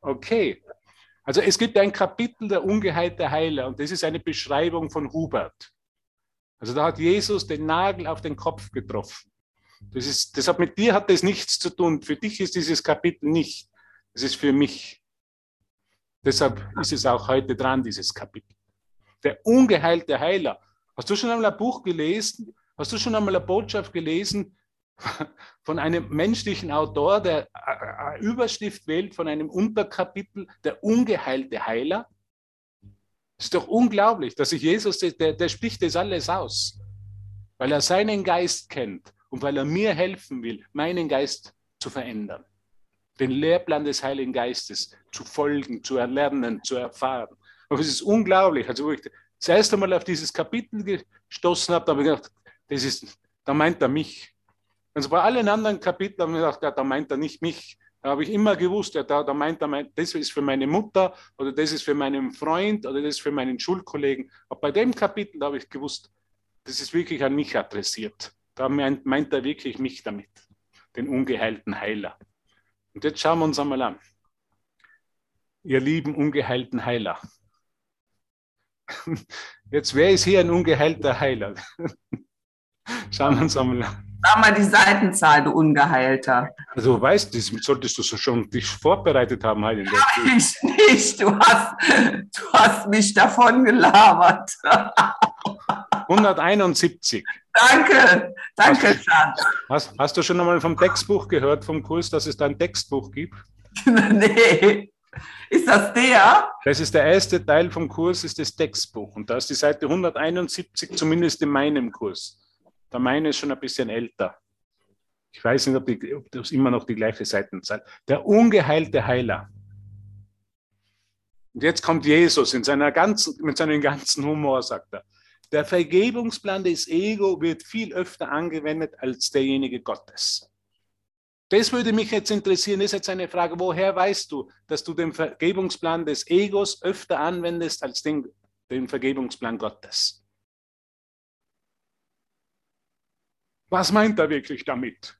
Okay. Also es gibt ein Kapitel der ungeheilte Heiler und das ist eine Beschreibung von Hubert. Also da hat Jesus den Nagel auf den Kopf getroffen. Das, ist, das hat mit dir hat das nichts zu tun. Für dich ist dieses Kapitel nicht. Es ist für mich. Deshalb ist es auch heute dran, dieses Kapitel. Der ungeheilte Heiler. Hast du schon einmal ein Buch gelesen? Hast du schon einmal eine Botschaft gelesen von einem menschlichen Autor, der eine Überschrift wählt von einem Unterkapitel, der ungeheilte Heiler? Ist doch unglaublich, dass sich Jesus, der, der spricht das alles aus, weil er seinen Geist kennt und weil er mir helfen will, meinen Geist zu verändern, den Lehrplan des Heiligen Geistes zu folgen, zu erlernen, zu erfahren. Aber es ist unglaublich. Also, wo ich das erste Mal auf dieses Kapitel gestoßen habe, da habe ich gedacht, das ist, da meint er mich. Also bei allen anderen Kapiteln habe ich gedacht, ja, da meint er nicht mich. Da habe ich immer gewusst, ja, da, da meint er, das ist für meine Mutter oder das ist für meinen Freund oder das ist für meinen Schulkollegen. Aber bei dem Kapitel habe ich gewusst, das ist wirklich an mich adressiert. Da meint, meint er wirklich mich damit, den ungeheilten Heiler. Und jetzt schauen wir uns einmal an. Ihr lieben ungeheilten Heiler. Jetzt, wer ist hier ein ungeheilter Heiler? Schauen wir uns einmal an. Sag mal die Seitenzahl, du Ungeheilter. Also weißt du, solltest du schon dich vorbereitet haben, Heidi. Ich nicht. Du hast, du hast mich davon gelabert. 171. Danke, danke, Schatz. Hast, hast, du schon einmal vom Textbuch gehört, vom Kurs, dass es da ein Textbuch gibt? nee. Ist das der? Das ist der erste Teil vom Kurs, ist das Textbuch. Und da ist die Seite 171, zumindest in meinem Kurs. Der meine ist schon ein bisschen älter. Ich weiß nicht, ob, die, ob das immer noch die gleiche Seitenzahl. Der ungeheilte Heiler. Und jetzt kommt Jesus in seiner ganzen, mit seinem ganzen Humor, sagt er. Der Vergebungsplan des Ego wird viel öfter angewendet als derjenige Gottes. Das würde mich jetzt interessieren, ist jetzt eine Frage, woher weißt du, dass du den Vergebungsplan des Egos öfter anwendest als den, den Vergebungsplan Gottes? Was meint er wirklich damit?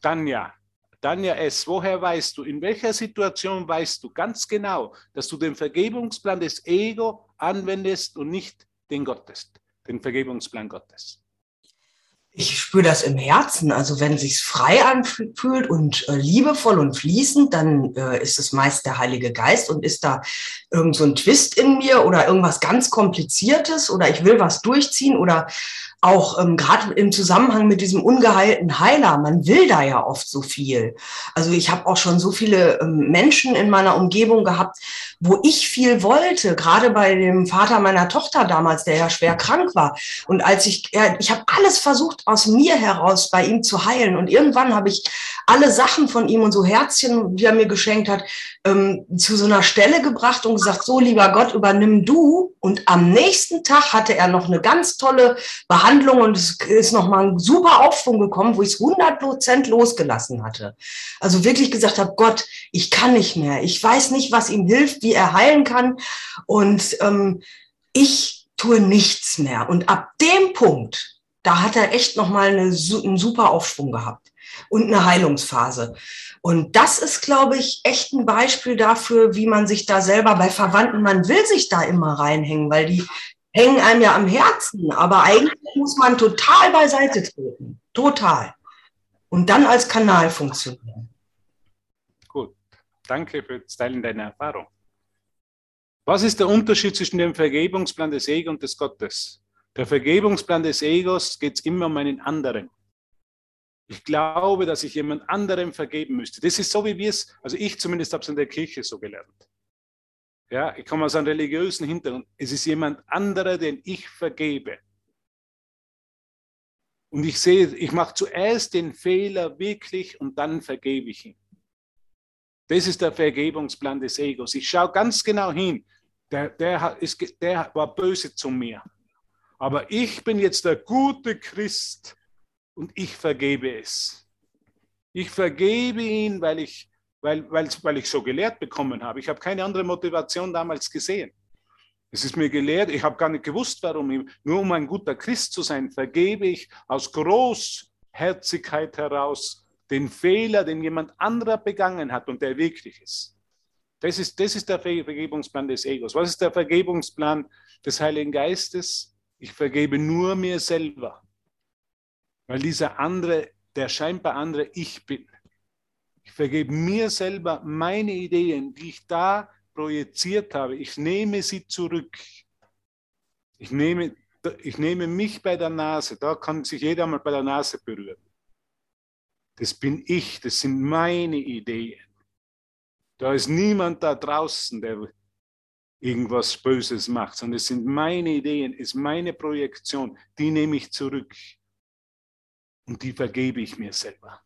Tanja, Tanja S., woher weißt du, in welcher Situation weißt du ganz genau, dass du den Vergebungsplan des Ego anwendest und nicht den Gottes, den Vergebungsplan Gottes? Ich spüre das im Herzen. Also wenn sich's frei anfühlt und äh, liebevoll und fließend, dann äh, ist es meist der Heilige Geist und ist da irgend so ein Twist in mir oder irgendwas ganz Kompliziertes oder ich will was durchziehen oder auch ähm, gerade im Zusammenhang mit diesem ungeheilten Heiler, man will da ja oft so viel. Also ich habe auch schon so viele ähm, Menschen in meiner Umgebung gehabt, wo ich viel wollte, gerade bei dem Vater meiner Tochter damals, der ja schwer krank war. Und als ich, ja, ich habe alles versucht aus mir heraus bei ihm zu heilen. Und irgendwann habe ich alle Sachen von ihm und so Herzchen, die er mir geschenkt hat, ähm, zu so einer Stelle gebracht und gesagt, so lieber Gott, übernimm du. Und am nächsten Tag hatte er noch eine ganz tolle Behandlung und es ist nochmal ein super Aufschwung gekommen, wo ich es 100 Prozent losgelassen hatte. Also wirklich gesagt habe, Gott, ich kann nicht mehr. Ich weiß nicht, was ihm hilft, wie er heilen kann. Und ähm, ich tue nichts mehr. Und ab dem Punkt, da hat er echt nochmal eine, einen super Aufschwung gehabt und eine Heilungsphase. Und das ist, glaube ich, echt ein Beispiel dafür, wie man sich da selber bei Verwandten, man will sich da immer reinhängen, weil die hängen einem ja am Herzen. Aber eigentlich muss man total beiseite treten. Total. Und dann als Kanal funktionieren. Gut. Danke für das Teilen deiner Erfahrung. Was ist der Unterschied zwischen dem Vergebungsplan des Egos und des Gottes? Der Vergebungsplan des Egos geht immer um einen anderen. Ich glaube, dass ich jemand anderem vergeben müsste. Das ist so, wie wir es, also ich zumindest habe es in der Kirche so gelernt. Ja, ich komme aus einem religiösen Hintergrund. Es ist jemand anderer, den ich vergebe. Und ich sehe, ich mache zuerst den Fehler wirklich und dann vergebe ich ihn. Das ist der Vergebungsplan des Egos. Ich schaue ganz genau hin. Der, der, ist, der war böse zu mir. Aber ich bin jetzt der gute Christ und ich vergebe es. Ich vergebe ihn, weil ich, weil, weil, weil ich so gelehrt bekommen habe. Ich habe keine andere Motivation damals gesehen. Es ist mir gelehrt, ich habe gar nicht gewusst, warum. Nur um ein guter Christ zu sein, vergebe ich aus Großherzigkeit heraus den Fehler, den jemand anderer begangen hat und der wirklich ist. Das ist, das ist der Vergebungsplan des Egos. Was ist der Vergebungsplan des Heiligen Geistes? Ich vergebe nur mir selber weil dieser andere, der scheinbar andere ich bin. Ich vergebe mir selber meine Ideen, die ich da projiziert habe. Ich nehme sie zurück. Ich nehme, ich nehme mich bei der Nase. Da kann sich jeder mal bei der Nase berühren. Das bin ich, das sind meine Ideen. Da ist niemand da draußen, der irgendwas Böses macht, sondern es sind meine Ideen, es ist meine Projektion, die nehme ich zurück. Und die vergebe ich mir selber.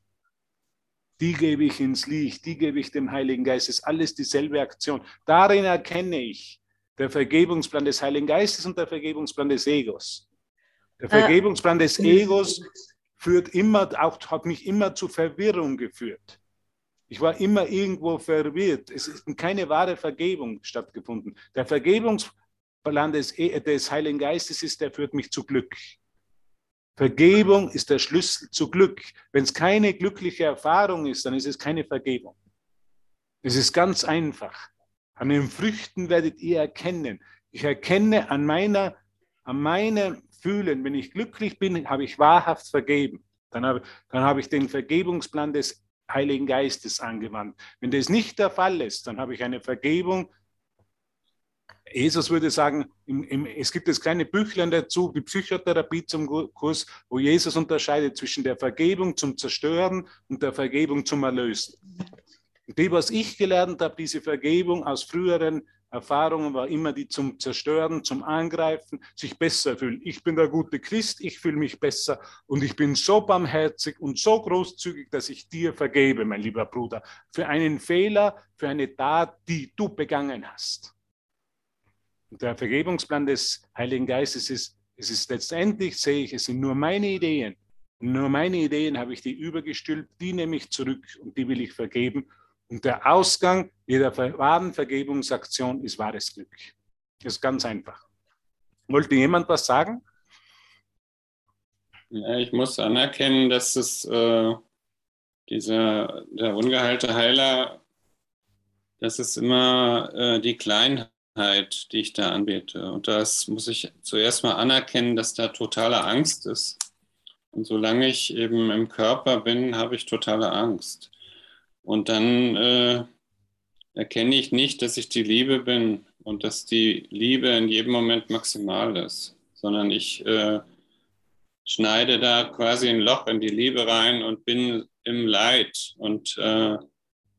Die gebe ich ins Licht, die gebe ich dem Heiligen Geist. Es ist alles dieselbe Aktion. Darin erkenne ich der Vergebungsplan des Heiligen Geistes und der Vergebungsplan des Egos. Der äh, Vergebungsplan des Egos führt immer, auch, hat mich immer zu Verwirrung geführt. Ich war immer irgendwo verwirrt. Es ist keine wahre Vergebung stattgefunden. Der Vergebungsplan des, des Heiligen Geistes ist, der führt mich zu Glück. Vergebung ist der Schlüssel zu Glück. Wenn es keine glückliche Erfahrung ist, dann ist es keine Vergebung. Es ist ganz einfach. An den Früchten werdet ihr erkennen. Ich erkenne an meiner, an meiner fühlen, wenn ich glücklich bin, habe ich wahrhaft vergeben. Dann habe, dann habe ich den Vergebungsplan des Heiligen Geistes angewandt. Wenn das nicht der Fall ist, dann habe ich eine Vergebung. Jesus würde sagen, im, im, es gibt das kleine Büchlein dazu, die Psychotherapie zum Kurs, wo Jesus unterscheidet zwischen der Vergebung zum Zerstören und der Vergebung zum Erlösen. Und die, was ich gelernt habe, diese Vergebung aus früheren Erfahrungen war immer die zum Zerstören, zum Angreifen, sich besser fühlen. Ich bin der gute Christ, ich fühle mich besser und ich bin so barmherzig und so großzügig, dass ich dir vergebe, mein lieber Bruder, für einen Fehler, für eine Tat, die du begangen hast. Und der Vergebungsplan des Heiligen Geistes ist, es ist letztendlich, sehe ich, es sind nur meine Ideen. Nur meine Ideen habe ich die übergestülpt, die nehme ich zurück und die will ich vergeben und der Ausgang jeder wahren Vergebungsaktion ist wahres Glück. Das ist ganz einfach. Wollte jemand was sagen? Ja, ich muss anerkennen, dass es äh, dieser, der ungeheilte Heiler, das ist immer äh, die Kleinheit, die ich da anbete. Und das muss ich zuerst mal anerkennen, dass da totale Angst ist. Und solange ich eben im Körper bin, habe ich totale Angst. Und dann äh, erkenne ich nicht, dass ich die Liebe bin und dass die Liebe in jedem Moment maximal ist, sondern ich äh, schneide da quasi ein Loch in die Liebe rein und bin im Leid. Und äh,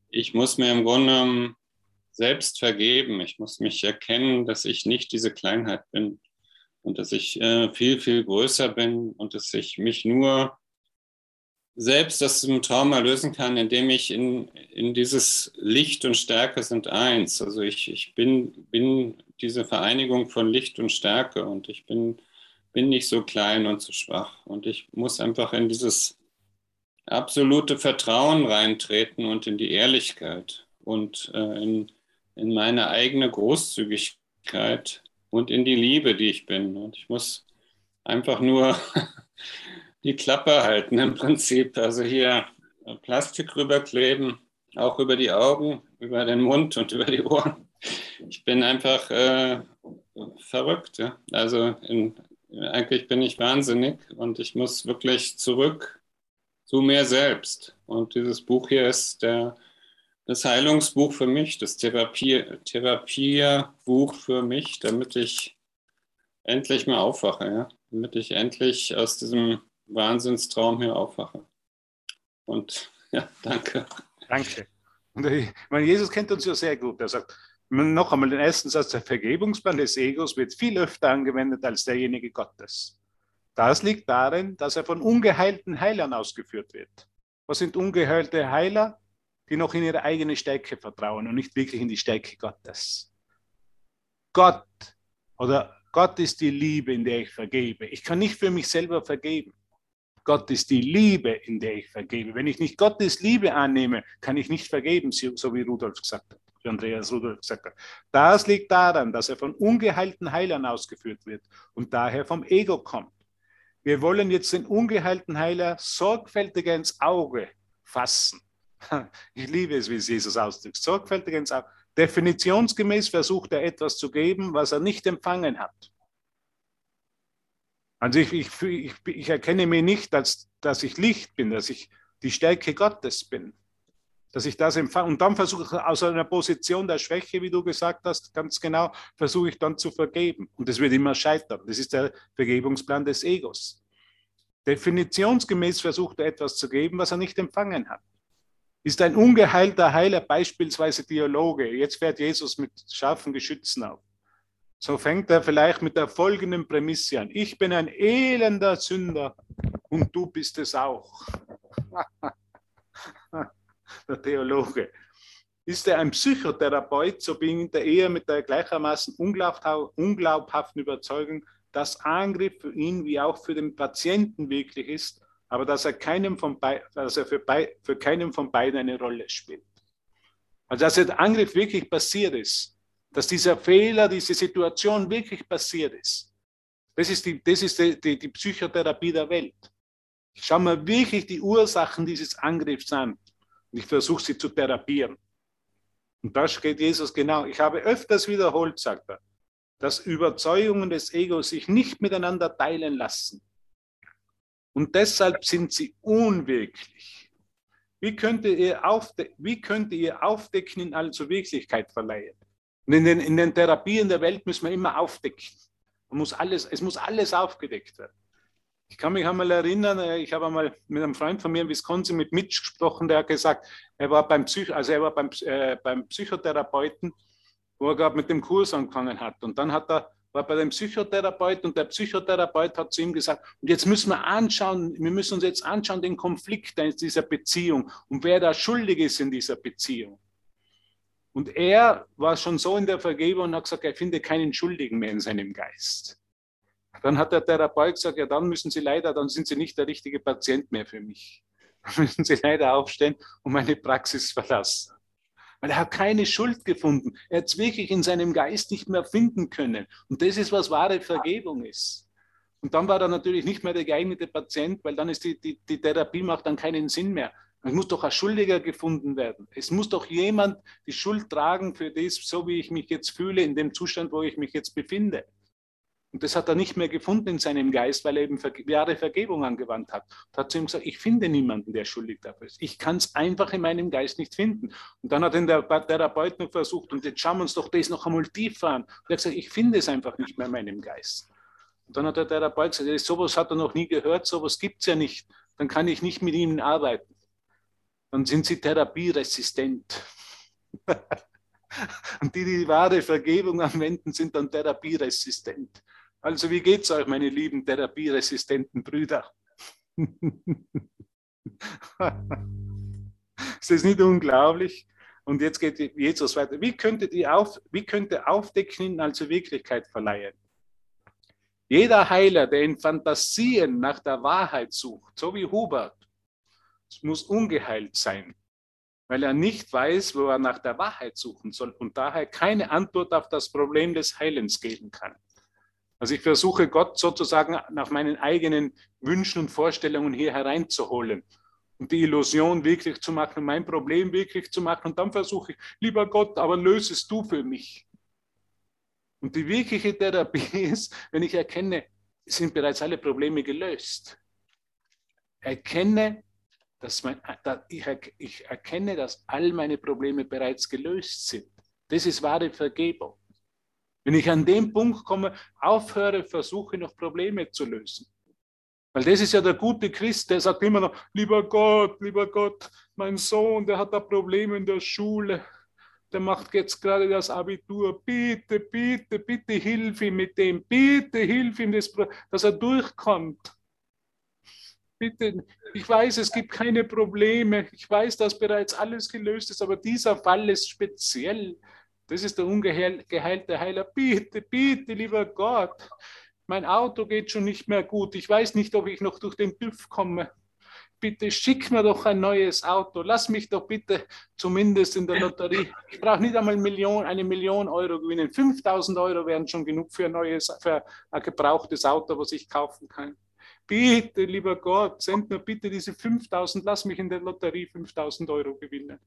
ich muss mir im Grunde selbst vergeben. Ich muss mich erkennen, dass ich nicht diese Kleinheit bin und dass ich äh, viel, viel größer bin und dass ich mich nur selbst dem Trauma lösen kann, indem ich in, in dieses Licht und Stärke sind eins. Also ich, ich bin, bin diese Vereinigung von Licht und Stärke und ich bin, bin nicht so klein und so schwach. Und ich muss einfach in dieses absolute Vertrauen reintreten und in die Ehrlichkeit und äh, in, in meine eigene Großzügigkeit und in die Liebe, die ich bin. Und ich muss einfach nur die Klappe halten im Prinzip. Also hier Plastik rüberkleben, auch über die Augen, über den Mund und über die Ohren. Ich bin einfach äh, verrückt. Ja? Also in, eigentlich bin ich wahnsinnig und ich muss wirklich zurück zu mir selbst. Und dieses Buch hier ist der, das Heilungsbuch für mich, das Therapie, Therapiebuch für mich, damit ich endlich mal aufwache, ja? damit ich endlich aus diesem Wahnsinnstraum hier aufwache. Und ja, danke. Danke. Und ich meine, Jesus kennt uns ja sehr gut. Er sagt, noch einmal den ersten Satz, der Vergebungsplan des Egos wird viel öfter angewendet als derjenige Gottes. Das liegt darin, dass er von ungeheilten Heilern ausgeführt wird. Was sind ungeheilte Heiler? Die noch in ihre eigene Stärke vertrauen und nicht wirklich in die Stärke Gottes. Gott oder Gott ist die Liebe, in der ich vergebe. Ich kann nicht für mich selber vergeben. Gott ist die Liebe, in der ich vergebe. Wenn ich nicht Gottes Liebe annehme, kann ich nicht vergeben, so wie Rudolf gesagt hat, Andreas Rudolf gesagt hat. Das liegt daran, dass er von ungeheilten Heilern ausgeführt wird und daher vom Ego kommt. Wir wollen jetzt den ungeheilten Heiler sorgfältiger ins Auge fassen. Ich liebe es, wie es Jesus ausdrückt. Sorgfältiger ins Auge. Definitionsgemäß versucht er etwas zu geben, was er nicht empfangen hat. Also ich, ich, ich, ich erkenne mich nicht, als, dass ich Licht bin, dass ich die Stärke Gottes bin. Dass ich das empfange. Und dann versuche ich aus einer Position der Schwäche, wie du gesagt hast, ganz genau, versuche ich dann zu vergeben. Und das wird immer scheitern. Das ist der Vergebungsplan des Egos. Definitionsgemäß versucht er etwas zu geben, was er nicht empfangen hat. Ist ein ungeheilter Heiler beispielsweise Dialoge. Jetzt fährt Jesus mit scharfen Geschützen auf. So fängt er vielleicht mit der folgenden Prämisse an. Ich bin ein elender Sünder und du bist es auch. der Theologe. Ist er ein Psychotherapeut, so bin ich eher mit der gleichermaßen unglaubhaften Überzeugung, dass Angriff für ihn wie auch für den Patienten wirklich ist, aber dass er, keinem von dass er für, für keinen von beiden eine Rolle spielt. Also dass der Angriff wirklich passiert ist, dass dieser Fehler, diese Situation wirklich passiert ist. Das ist die, das ist die, die, die Psychotherapie der Welt. Ich schaue mir wirklich die Ursachen dieses Angriffs an und ich versuche sie zu therapieren. Und da geht Jesus genau. Ich habe öfters wiederholt, sagt er, dass Überzeugungen des Egos sich nicht miteinander teilen lassen. Und deshalb sind sie unwirklich. Wie könnt ihr, aufde ihr Aufdecken also Wirklichkeit verleihen? Und in den, in den Therapien der Welt müssen wir immer aufdecken. Man muss alles, es muss alles aufgedeckt werden. Ich kann mich einmal erinnern, äh, ich habe einmal mit einem Freund von mir in Wisconsin mit Mitch gesprochen, der hat gesagt, er war beim, Psych also er war beim, äh, beim Psychotherapeuten, wo er gerade mit dem Kurs angefangen hat. Und dann hat er, war bei dem Psychotherapeut und der Psychotherapeut hat zu ihm gesagt, und jetzt müssen wir anschauen, wir müssen uns jetzt anschauen, den Konflikt in dieser Beziehung und wer da schuldig ist in dieser Beziehung. Und er war schon so in der Vergebung und hat gesagt, er findet keinen Schuldigen mehr in seinem Geist. Dann hat der Therapeut gesagt, ja, dann müssen Sie leider, dann sind Sie nicht der richtige Patient mehr für mich. Dann müssen Sie leider aufstehen und meine Praxis verlassen. Weil er hat keine Schuld gefunden. Er hat es wirklich in seinem Geist nicht mehr finden können. Und das ist, was wahre Vergebung ist. Und dann war er natürlich nicht mehr der geeignete Patient, weil dann ist die, die, die Therapie macht dann keinen Sinn mehr. Es muss doch ein Schuldiger gefunden werden. Es muss doch jemand die Schuld tragen für das, so wie ich mich jetzt fühle, in dem Zustand, wo ich mich jetzt befinde. Und das hat er nicht mehr gefunden in seinem Geist, weil er eben Jahre Vergebung angewandt hat. Und hat zu ihm gesagt, ich finde niemanden, der schuldig dafür ist. Ich kann es einfach in meinem Geist nicht finden. Und dann hat ihn der Therapeut noch versucht, und jetzt schauen wir uns doch das noch einmal tiefer an. Und er hat gesagt, ich finde es einfach nicht mehr in meinem Geist. Und dann hat der Therapeut gesagt, sowas hat er noch nie gehört, sowas gibt es ja nicht. Dann kann ich nicht mit ihnen arbeiten. Dann sind sie therapieresistent. und die, die wahre Vergebung anwenden, sind dann therapieresistent. Also wie geht es euch, meine lieben therapieresistenten Brüder? Ist das nicht unglaublich? Und jetzt geht Jesus weiter. Wie könnte, die auf, wie könnte Aufdecken also Wirklichkeit verleihen? Jeder Heiler, der in Fantasien nach der Wahrheit sucht, so wie Hubert, muss ungeheilt sein, weil er nicht weiß, wo er nach der Wahrheit suchen soll und daher keine Antwort auf das Problem des Heilens geben kann. Also ich versuche Gott sozusagen nach meinen eigenen Wünschen und Vorstellungen hier hereinzuholen und die Illusion wirklich zu machen und mein Problem wirklich zu machen. Und dann versuche ich, lieber Gott, aber löse es du für mich. Und die wirkliche Therapie ist, wenn ich erkenne, sind bereits alle Probleme gelöst. Erkenne, dass mein, ich, ich erkenne, dass all meine Probleme bereits gelöst sind. Das ist wahre Vergebung. Wenn ich an den Punkt komme, aufhöre, versuche noch Probleme zu lösen. Weil das ist ja der gute Christ, der sagt immer noch, lieber Gott, lieber Gott, mein Sohn, der hat da Probleme in der Schule, der macht jetzt gerade das Abitur, bitte, bitte, bitte hilf ihm mit dem, bitte hilf ihm, dass, dass er durchkommt. Bitte, ich weiß, es gibt keine Probleme, ich weiß, dass bereits alles gelöst ist, aber dieser Fall ist speziell. Das ist der ungeheilte Heiler. Bitte, bitte, lieber Gott, mein Auto geht schon nicht mehr gut. Ich weiß nicht, ob ich noch durch den TÜV komme. Bitte schick mir doch ein neues Auto. Lass mich doch bitte zumindest in der Lotterie. Ich brauche nicht einmal eine Million, eine Million Euro gewinnen. 5000 Euro wären schon genug für ein neues, für ein gebrauchtes Auto, was ich kaufen kann. Bitte, lieber Gott, send mir bitte diese 5000, lass mich in der Lotterie 5000 Euro gewinnen.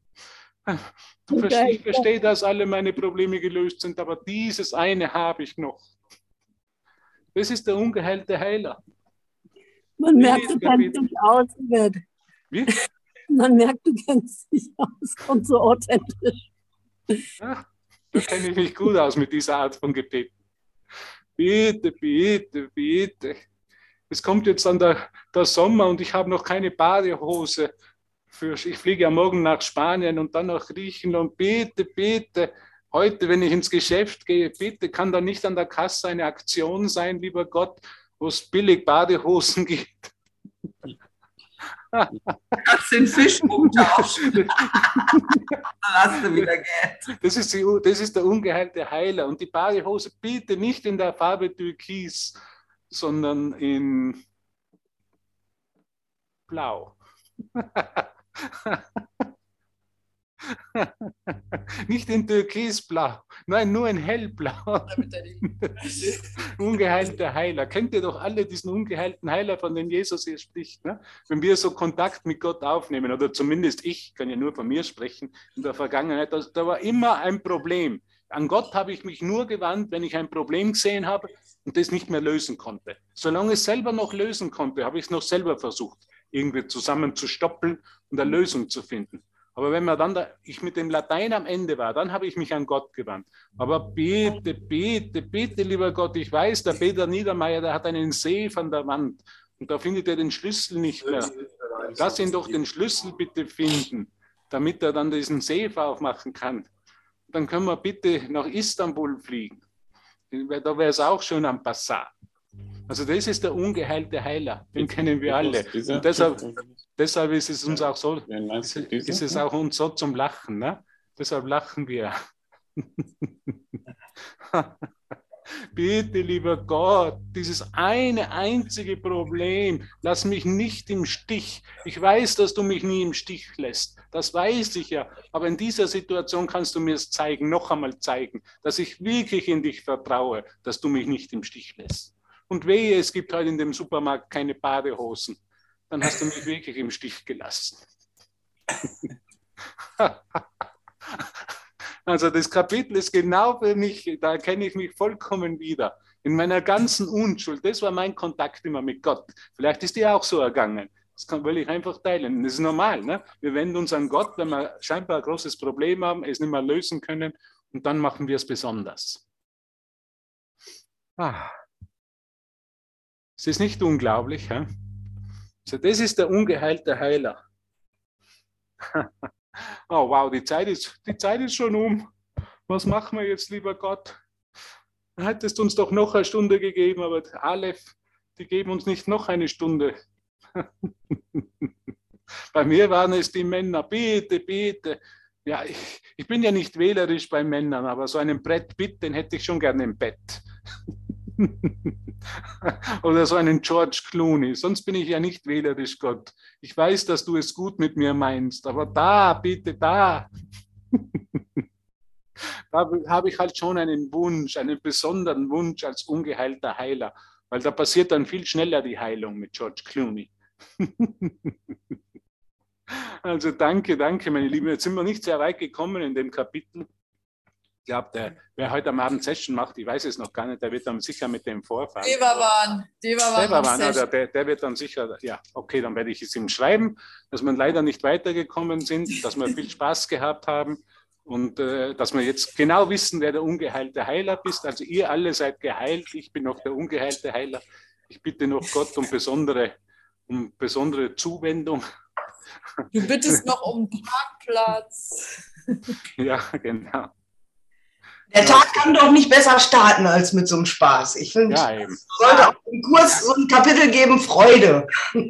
Du verstehst, ich verstehe, dass alle meine Probleme gelöst sind, aber dieses eine habe ich noch. Das ist der ungeheilte Heiler. Man merkt, du kennst dich aus, Yvette. Wie? Man merkt, du kennst dich aus, kommt so authentisch. Ja, da kenne ich mich gut aus mit dieser Art von Gebet. Bitte, bitte, bitte. Es kommt jetzt dann der, der Sommer und ich habe noch keine Badehose für, ich fliege ja morgen nach Spanien und dann nach Griechenland. Bitte, bitte, heute, wenn ich ins Geschäft gehe, bitte kann da nicht an der Kasse eine Aktion sein, lieber Gott, wo es billig Badehosen gibt. Das sind Fischumtausch. hast du wieder Geld. Das ist, die, das ist der ungeheilte Heiler. Und die Badehose bitte nicht in der Farbe Türkis, sondern in Blau. Nicht in Türkisblau, nein, nur in Hellblau. Ungeheilter Heiler. Kennt ihr doch alle diesen ungeheilten Heiler, von dem Jesus hier spricht? Ne? Wenn wir so Kontakt mit Gott aufnehmen, oder zumindest ich kann ja nur von mir sprechen, in der Vergangenheit, da war immer ein Problem. An Gott habe ich mich nur gewandt, wenn ich ein Problem gesehen habe und das nicht mehr lösen konnte. Solange ich es selber noch lösen konnte, habe ich es noch selber versucht, irgendwie zusammenzustoppeln und eine Lösung zu finden. Aber wenn man dann da, ich mit dem Latein am Ende war, dann habe ich mich an Gott gewandt. Aber bete, bete, bete, lieber Gott. Ich weiß, der Peter Niedermeyer, der hat einen See von der Wand und da findet er den Schlüssel nicht mehr. Lass ihn doch den Schlüssel bitte finden, damit er dann diesen See aufmachen kann. Dann können wir bitte nach Istanbul fliegen. Da wäre es auch schon am Passat. Also das ist der ungeheilte Heiler, den kennen wir alle. Und deshalb, deshalb ist es uns auch so, ist es auch uns so zum Lachen. Ne? Deshalb lachen wir. Bitte, lieber Gott, dieses eine einzige Problem, lass mich nicht im Stich. Ich weiß, dass du mich nie im Stich lässt. Das weiß ich ja. Aber in dieser Situation kannst du mir es zeigen, noch einmal zeigen, dass ich wirklich in dich vertraue, dass du mich nicht im Stich lässt. Und wehe, es gibt heute in dem Supermarkt keine Badehosen. Dann hast du mich wirklich im Stich gelassen. Also das Kapitel ist genau für mich, da erkenne ich mich vollkommen wieder. In meiner ganzen Unschuld. Das war mein Kontakt immer mit Gott. Vielleicht ist dir auch so ergangen. Das kann, will ich einfach teilen. Das ist normal. Ne? Wir wenden uns an Gott, wenn wir scheinbar ein großes Problem haben, es nicht mehr lösen können und dann machen wir es besonders. Ah. Es ist nicht unglaublich. He? Also das ist der ungeheilte Heiler. Oh wow, die Zeit ist, die Zeit ist schon um. Was machen wir jetzt, lieber Gott? Du hättest uns doch noch eine Stunde gegeben, aber Aleph, die geben uns nicht noch eine Stunde. Bei mir waren es die Männer, bitte, bitte. Ja, ich, ich bin ja nicht wählerisch bei Männern, aber so einen Brett Pitt, den hätte ich schon gerne im Bett. Oder so einen George Clooney. Sonst bin ich ja nicht wählerisch, Gott. Ich weiß, dass du es gut mit mir meinst, aber da, bitte, da. da habe ich halt schon einen Wunsch, einen besonderen Wunsch als ungeheilter Heiler, weil da passiert dann viel schneller die Heilung mit George Clooney. also danke, danke, meine Lieben. Jetzt sind wir nicht sehr weit gekommen in dem Kapitel. Ich glaube, wer heute am Abend Session macht, ich weiß es noch gar nicht, der wird dann sicher mit dem vorfahren. Devavan, Devavan. Also der, der wird dann sicher, ja, okay, dann werde ich es ihm schreiben, dass wir leider nicht weitergekommen sind, dass wir viel Spaß gehabt haben und äh, dass wir jetzt genau wissen, wer der ungeheilte Heiler ist. Also ihr alle seid geheilt, ich bin noch der ungeheilte Heiler. Ich bitte noch Gott um besondere, um besondere Zuwendung. Du bittest noch um Parkplatz. ja, genau. Der Tag kann doch nicht besser starten als mit so einem Spaß. Ich finde, ja, es sollte auch im Kurs so ein Kapitel geben, Freude.